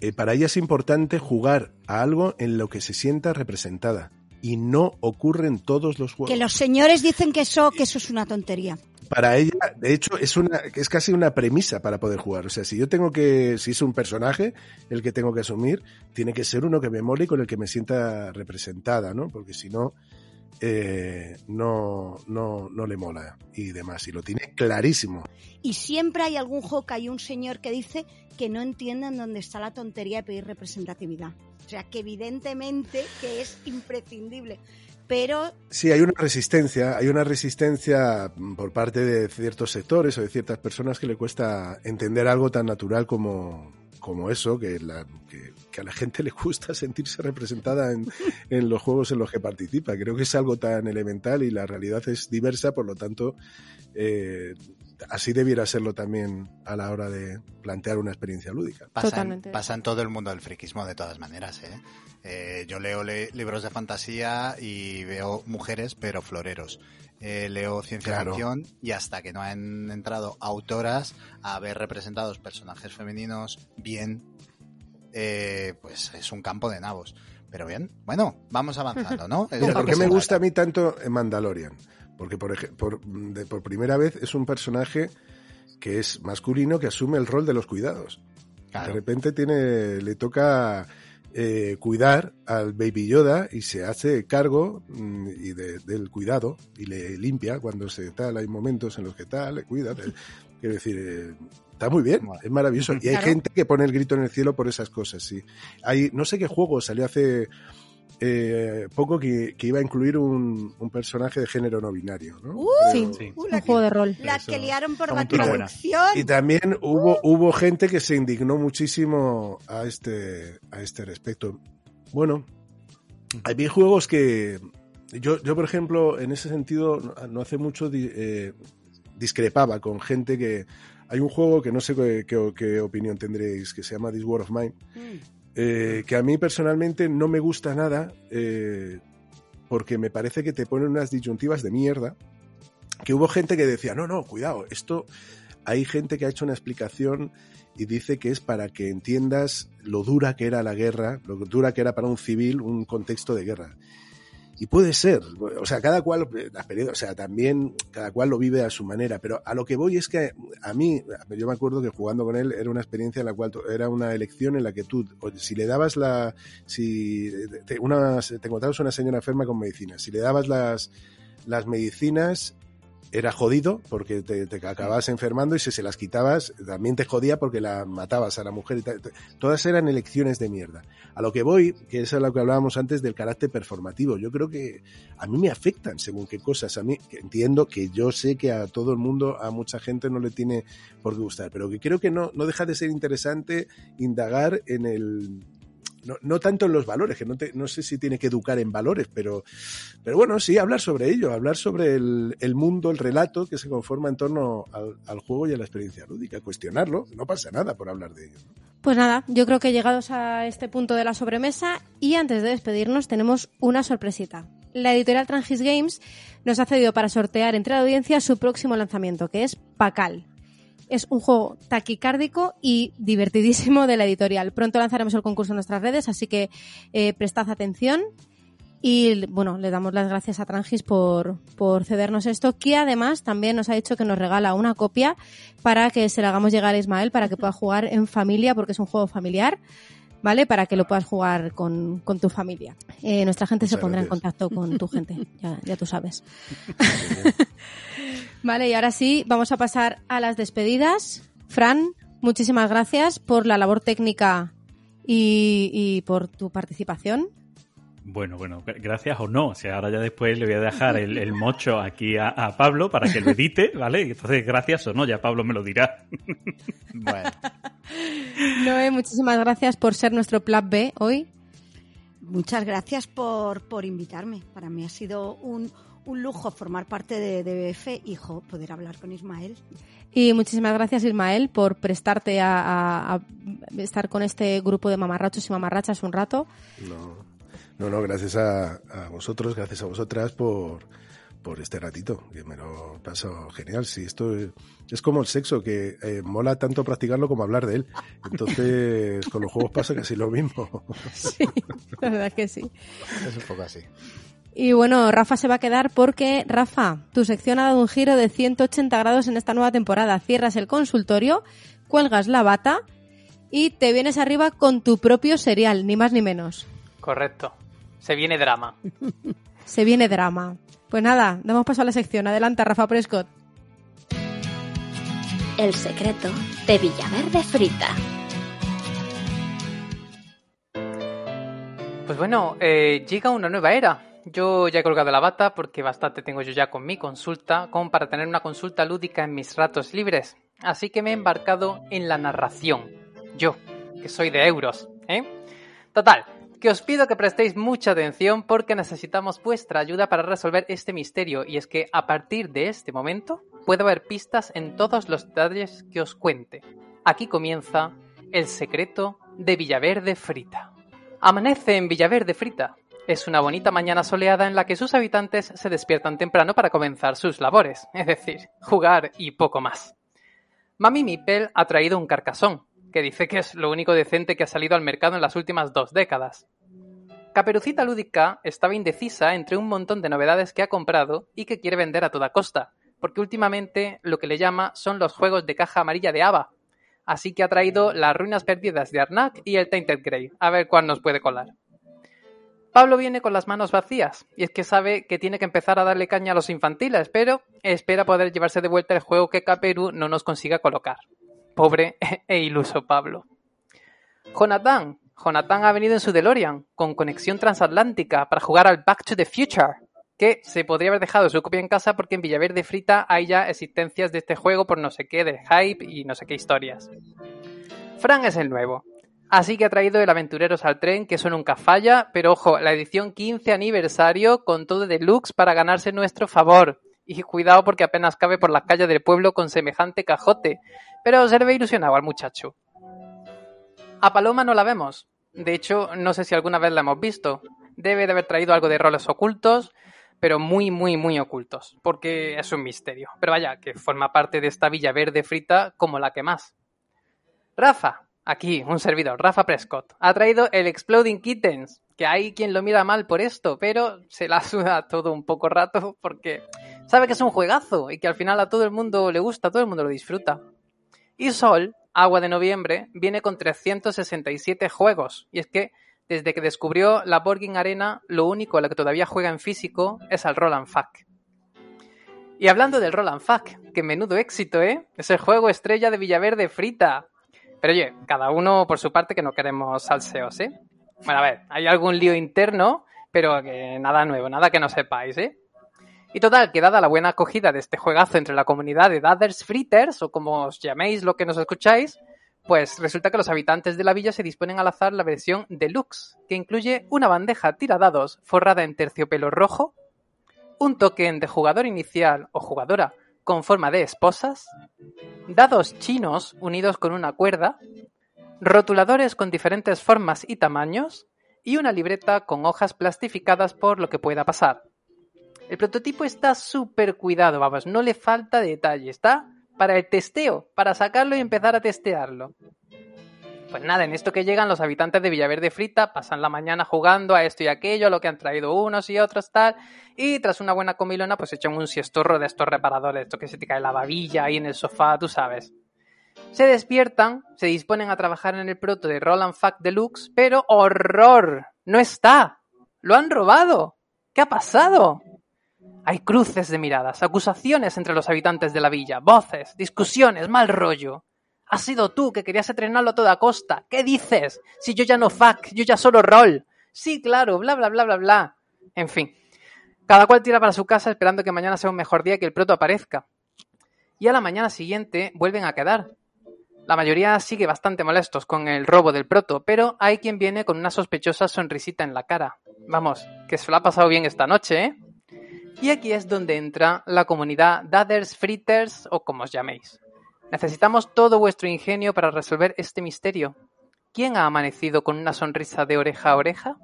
eh, para ella es importante jugar a algo en lo que se sienta representada. Y no ocurre en todos los juegos. Que los señores dicen que eso, que eso es una tontería. Para ella, de hecho, es una, es casi una premisa para poder jugar. O sea, si yo tengo que, si es un personaje el que tengo que asumir, tiene que ser uno que me mole y con el que me sienta representada, ¿no? Porque si no, eh, no, no, no le mola y demás. Y lo tiene clarísimo. Y siempre hay algún que hay un señor que dice que no entienden dónde está la tontería de pedir representatividad. O sea, que evidentemente que es imprescindible. Pero Sí, hay una resistencia, hay una resistencia por parte de ciertos sectores o de ciertas personas que le cuesta entender algo tan natural como, como eso, que, la- que- que a la gente le gusta sentirse representada en, en los juegos en los que participa. Creo que es algo tan elemental y la realidad es diversa, por lo tanto, eh, así debiera serlo también a la hora de plantear una experiencia lúdica. Pasa en, Totalmente. pasa en todo el mundo del friquismo de todas maneras, ¿eh? Eh, yo leo le- libros de fantasía y veo mujeres, pero floreros. Eh, leo ciencia Claro. ficción y hasta que no han entrado autoras a ver representados personajes femeninos bien, eh, pues es un campo de nabos. Pero bien, bueno, vamos avanzando, ¿no? Mira, ¿por qué me gusta a mí tanto Mandalorian? Porque por, por, de- por primera vez es un personaje que es masculino que asume el rol de los cuidados. De repente tiene, le toca eh, cuidar al Baby Yoda y se hace cargo mm, y de- del cuidado y le limpia cuando se tal. Hay momentos en los que tal, le cuida. le- quiero decir, eh, está muy bien, es maravilloso. Y hay Claro. gente que pone el grito en el cielo por esas cosas, sí. Hay, no sé qué juego salió hace eh, poco que, que iba a incluir un, un personaje de género no binario, ¿no? Uh, Pero- Sí, uh, un juego de rol. la que liaron por la traducción. Y también hubo, hubo gente que se indignó muchísimo a este, a este respecto. Bueno, hay juegos que yo, yo, por ejemplo, en ese sentido, no- hace mucho eh, discrepaba con gente que... Hay un juego que no sé qué, qué- qué opinión tendréis, que se llama This War of Mine, Mm. Eh, que a mí personalmente no me gusta nada eh, porque me parece que te ponen unas disyuntivas de mierda. Que hubo gente que decía, no, no, cuidado, esto hay gente que ha hecho una explicación y dice que es para que entiendas lo dura que era la guerra, lo dura que era para un civil un contexto de guerra. Y puede ser, o sea, cada cual, experiencia, o sea, también cada cual lo vive a su manera, pero a lo que voy es que a mí, yo me acuerdo que jugando con él era una experiencia en la cual era una elección en la que tú, si le dabas la, si te, una, te encontrabas una señora enferma con medicinas, si le dabas las, las medicinas, era jodido porque te, te acababas enfermando y si se las quitabas también te jodía porque la matabas a la mujer y tal. Todas eran elecciones de mierda. A lo que voy, que es a lo que hablábamos antes del carácter performativo, yo creo que a mí me afectan según qué cosas. A mí que entiendo que yo sé que a todo el mundo, a mucha gente no le tiene por qué gustar, pero que creo que no, no deja de ser interesante indagar en el no, no, tanto en los valores, que no, te, no, sé si tiene que educar en valores, pero, pero bueno, sí, hablar sobre ello, hablar sobre el, el mundo, el relato que se conforma en torno al, juego y a la experiencia lúdica, cuestionarlo, no pasa nada por hablar de ello. Pues nada, yo creo que llegados a este punto de la sobremesa y antes de despedirnos tenemos una sorpresita. La editorial Trangis Games nos ha cedido para sortear entre la audiencia su próximo lanzamiento, que es Pacal. Es un juego taquicárdico y divertidísimo de la editorial. Pronto lanzaremos el concurso en nuestras redes, así que eh, prestad atención. Y bueno, le damos las gracias a Trangis por, por cedernos esto, que además también nos ha dicho que nos regala una copia para que se la hagamos llegar a Ismael para que pueda jugar en familia, porque es un juego familiar. ¿Vale? Para que lo puedas jugar con, con tu familia. Eh, nuestra gente Muchas se pondrá gracias. en contacto con tu gente, ya, ya tú sabes. Vale, y ahora sí, vamos a pasar a las despedidas. Fran, muchísimas gracias por la labor técnica y, y por tu participación. Bueno, bueno, gracias o no. O sea, ahora ya después le voy a dejar el, el mocho aquí a, a, Pablo para que lo edite, ¿vale? Entonces, gracias o no, ya Pablo me lo dirá. Bueno. Noé, muchísimas gracias por ser nuestro plan B hoy. Muchas gracias por, por invitarme. Para mí ha sido un, un lujo formar parte de, de BF y jo, poder hablar con Ismael. Y muchísimas gracias, Ismael, por prestarte a, a, a estar con este grupo de mamarrachos y mamarrachas un rato. No, no, no gracias a, a vosotros, gracias a vosotras por, por este ratito, que me lo paso genial. Sí, esto es, es como el sexo, que eh, mola tanto practicarlo como hablar de él. Entonces, con los juegos pasa casi lo mismo. Sí, la verdad que sí. Es un poco así. Y bueno, Rafa se va a quedar porque, Rafa, tu sección ha dado un giro de 180 grados en esta nueva temporada. Cierras el consultorio, cuelgas la bata y te vienes arriba con tu propio serial, ni más ni menos. Correcto. Se viene drama. Se viene drama. Pues nada, damos paso a la sección. Adelante, Rafa Prescott. El secreto de Villaverde Frita. Pues bueno, eh, llega una nueva era. Yo ya he colgado la bata porque bastante tengo yo ya con mi consulta, como para tener una consulta lúdica en mis ratos libres. Así que me he embarcado en la narración. Yo, que soy de euros, ¿eh? Total, que os pido que prestéis mucha atención porque necesitamos vuestra ayuda para resolver este misterio y es que a partir de este momento puedo haber pistas en todos los detalles que os cuente. Aquí comienza el secreto de Villaverde Frita. Amanece en Villaverde Frita. Es una bonita mañana soleada en la que sus habitantes se despiertan temprano para comenzar sus labores, es decir, jugar y poco más. Mami Mipel ha traído un carcasón, que dice que es lo único decente que ha salido al mercado en las últimas dos décadas. Caperucita Lúdica estaba indecisa entre un montón de novedades que ha comprado y que quiere vender a toda costa, porque últimamente lo que le llama son los juegos de caja amarilla de Ava. Así que ha traído las ruinas perdidas de Arnak y el Tainted Grey, a ver cuál nos puede colar. Pablo viene con las manos vacías, y es que sabe que tiene que empezar a darle caña a los infantiles, pero espera poder llevarse de vuelta el juego que Caperu no nos consiga colocar. Pobre e iluso Pablo. Jonathan. Jonathan ha venido en su DeLorean, con conexión transatlántica, para jugar al Back to the Future, que se podría haber dejado su copia en casa porque en Villaverde Frita hay ya existencias de este juego por no sé qué, de hype y no sé qué historias. Fran es el nuevo. Así que ha traído el Aventureros al tren, que eso nunca falla, pero ojo, la edición 15 aniversario con todo deluxe para ganarse nuestro favor. Y cuidado porque apenas cabe por las calles del pueblo con semejante cajote. Pero se ve ilusionado al muchacho. A Paloma no la vemos. De hecho, no sé si alguna vez la hemos visto. Debe de haber traído algo de roles ocultos, pero muy, muy, muy ocultos, porque es un misterio. Pero vaya, que forma parte de esta villa verde frita como la que más. Rafa, aquí, un servidor, Rafa Prescott, ha traído el Exploding Kittens, que hay quien lo mira mal por esto, pero se la suda todo un poco rato porque sabe que es un juegazo y que al final a todo el mundo le gusta, todo el mundo lo disfruta. Y Sol, Agua de Noviembre, viene con 367 juegos. Y es que desde que descubrió la Borging Arena, lo único a lo que todavía juega en físico es al Roland Fuck. Y hablando del Roland Fuck, que menudo éxito, ¿eh? Es el juego estrella de Villaverde Frita. Pero oye, cada uno por su parte que no queremos salseos, ¿eh? Bueno, a ver, hay algún lío interno, pero que nada nuevo, nada que no sepáis, ¿eh? Y total, que dada la buena acogida de este juegazo entre la comunidad de Dathers Fritters, o como os llaméis lo que nos escucháis, pues resulta que los habitantes de la villa se disponen a lanzar la versión deluxe, que incluye una bandeja tiradados forrada en terciopelo rojo, un token de jugador inicial o jugadora con forma de esposas, dados chinos unidos con una cuerda, rotuladores con diferentes formas y tamaños, y una libreta con hojas plastificadas por lo que pueda pasar. El prototipo está súper cuidado, vamos, no le falta detalle, está para el testeo, para sacarlo y empezar a testearlo. Pues nada, en esto que llegan los habitantes de Villaverde Frita, pasan la mañana jugando a esto y aquello, a lo que han traído unos y otros, tal, y tras una buena comilona, pues echan un siestorro de estos reparadores, esto que se te cae la babilla ahí en el sofá, tú sabes. Se despiertan, se disponen a trabajar en el proto de Roland Fuck Deluxe, pero ¡horror! ¡No está! ¡Lo han robado! ¿Qué ha pasado? Hay cruces de miradas, acusaciones entre los habitantes de la villa, voces, discusiones, mal rollo. Has sido tú que querías estrenarlo a toda costa. ¿Qué dices? Si yo ya no fuck, yo ya solo rol. Sí, claro, bla, bla, bla, bla, bla. En fin. Cada cual tira para su casa esperando que mañana sea un mejor día y que el proto aparezca. Y a la mañana siguiente vuelven a quedar. La mayoría sigue bastante molestos con el robo del proto, pero hay quien viene con una sospechosa sonrisita en la cara. Vamos, que se lo ha pasado bien esta noche, ¿eh? Y aquí es donde entra la comunidad Dathers Fritters o como os llaméis. Necesitamos todo vuestro ingenio para resolver este misterio. ¿Quién ha amanecido con una sonrisa de oreja a oreja?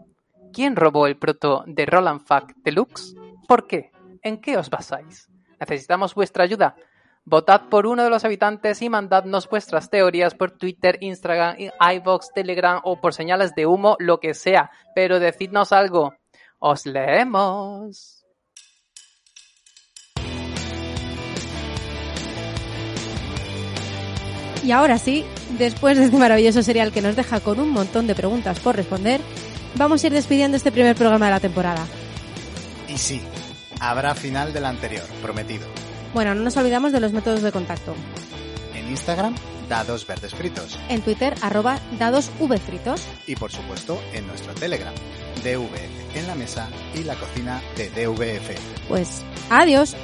¿Quién robó el proto de Roland Fuck Deluxe? ¿Por qué? ¿En qué os basáis? Necesitamos vuestra ayuda. Votad por uno de los habitantes y mandadnos vuestras teorías por Twitter, Instagram, iVoox, Telegram o por señales de humo, lo que sea. Pero decidnos algo. Os leemos. Y ahora sí, después de este maravilloso serial que nos deja con un montón de preguntas por responder, vamos a ir despidiendo este primer programa de la temporada. Y sí, habrá final del anterior, prometido. Bueno, no nos olvidamos de los métodos de contacto. En Instagram, dados verdes fritos. En Twitter, arroba dadosvfritos. Y por supuesto, en nuestro Telegram, DVF en la mesa y la cocina de DVF. Pues. Adiós.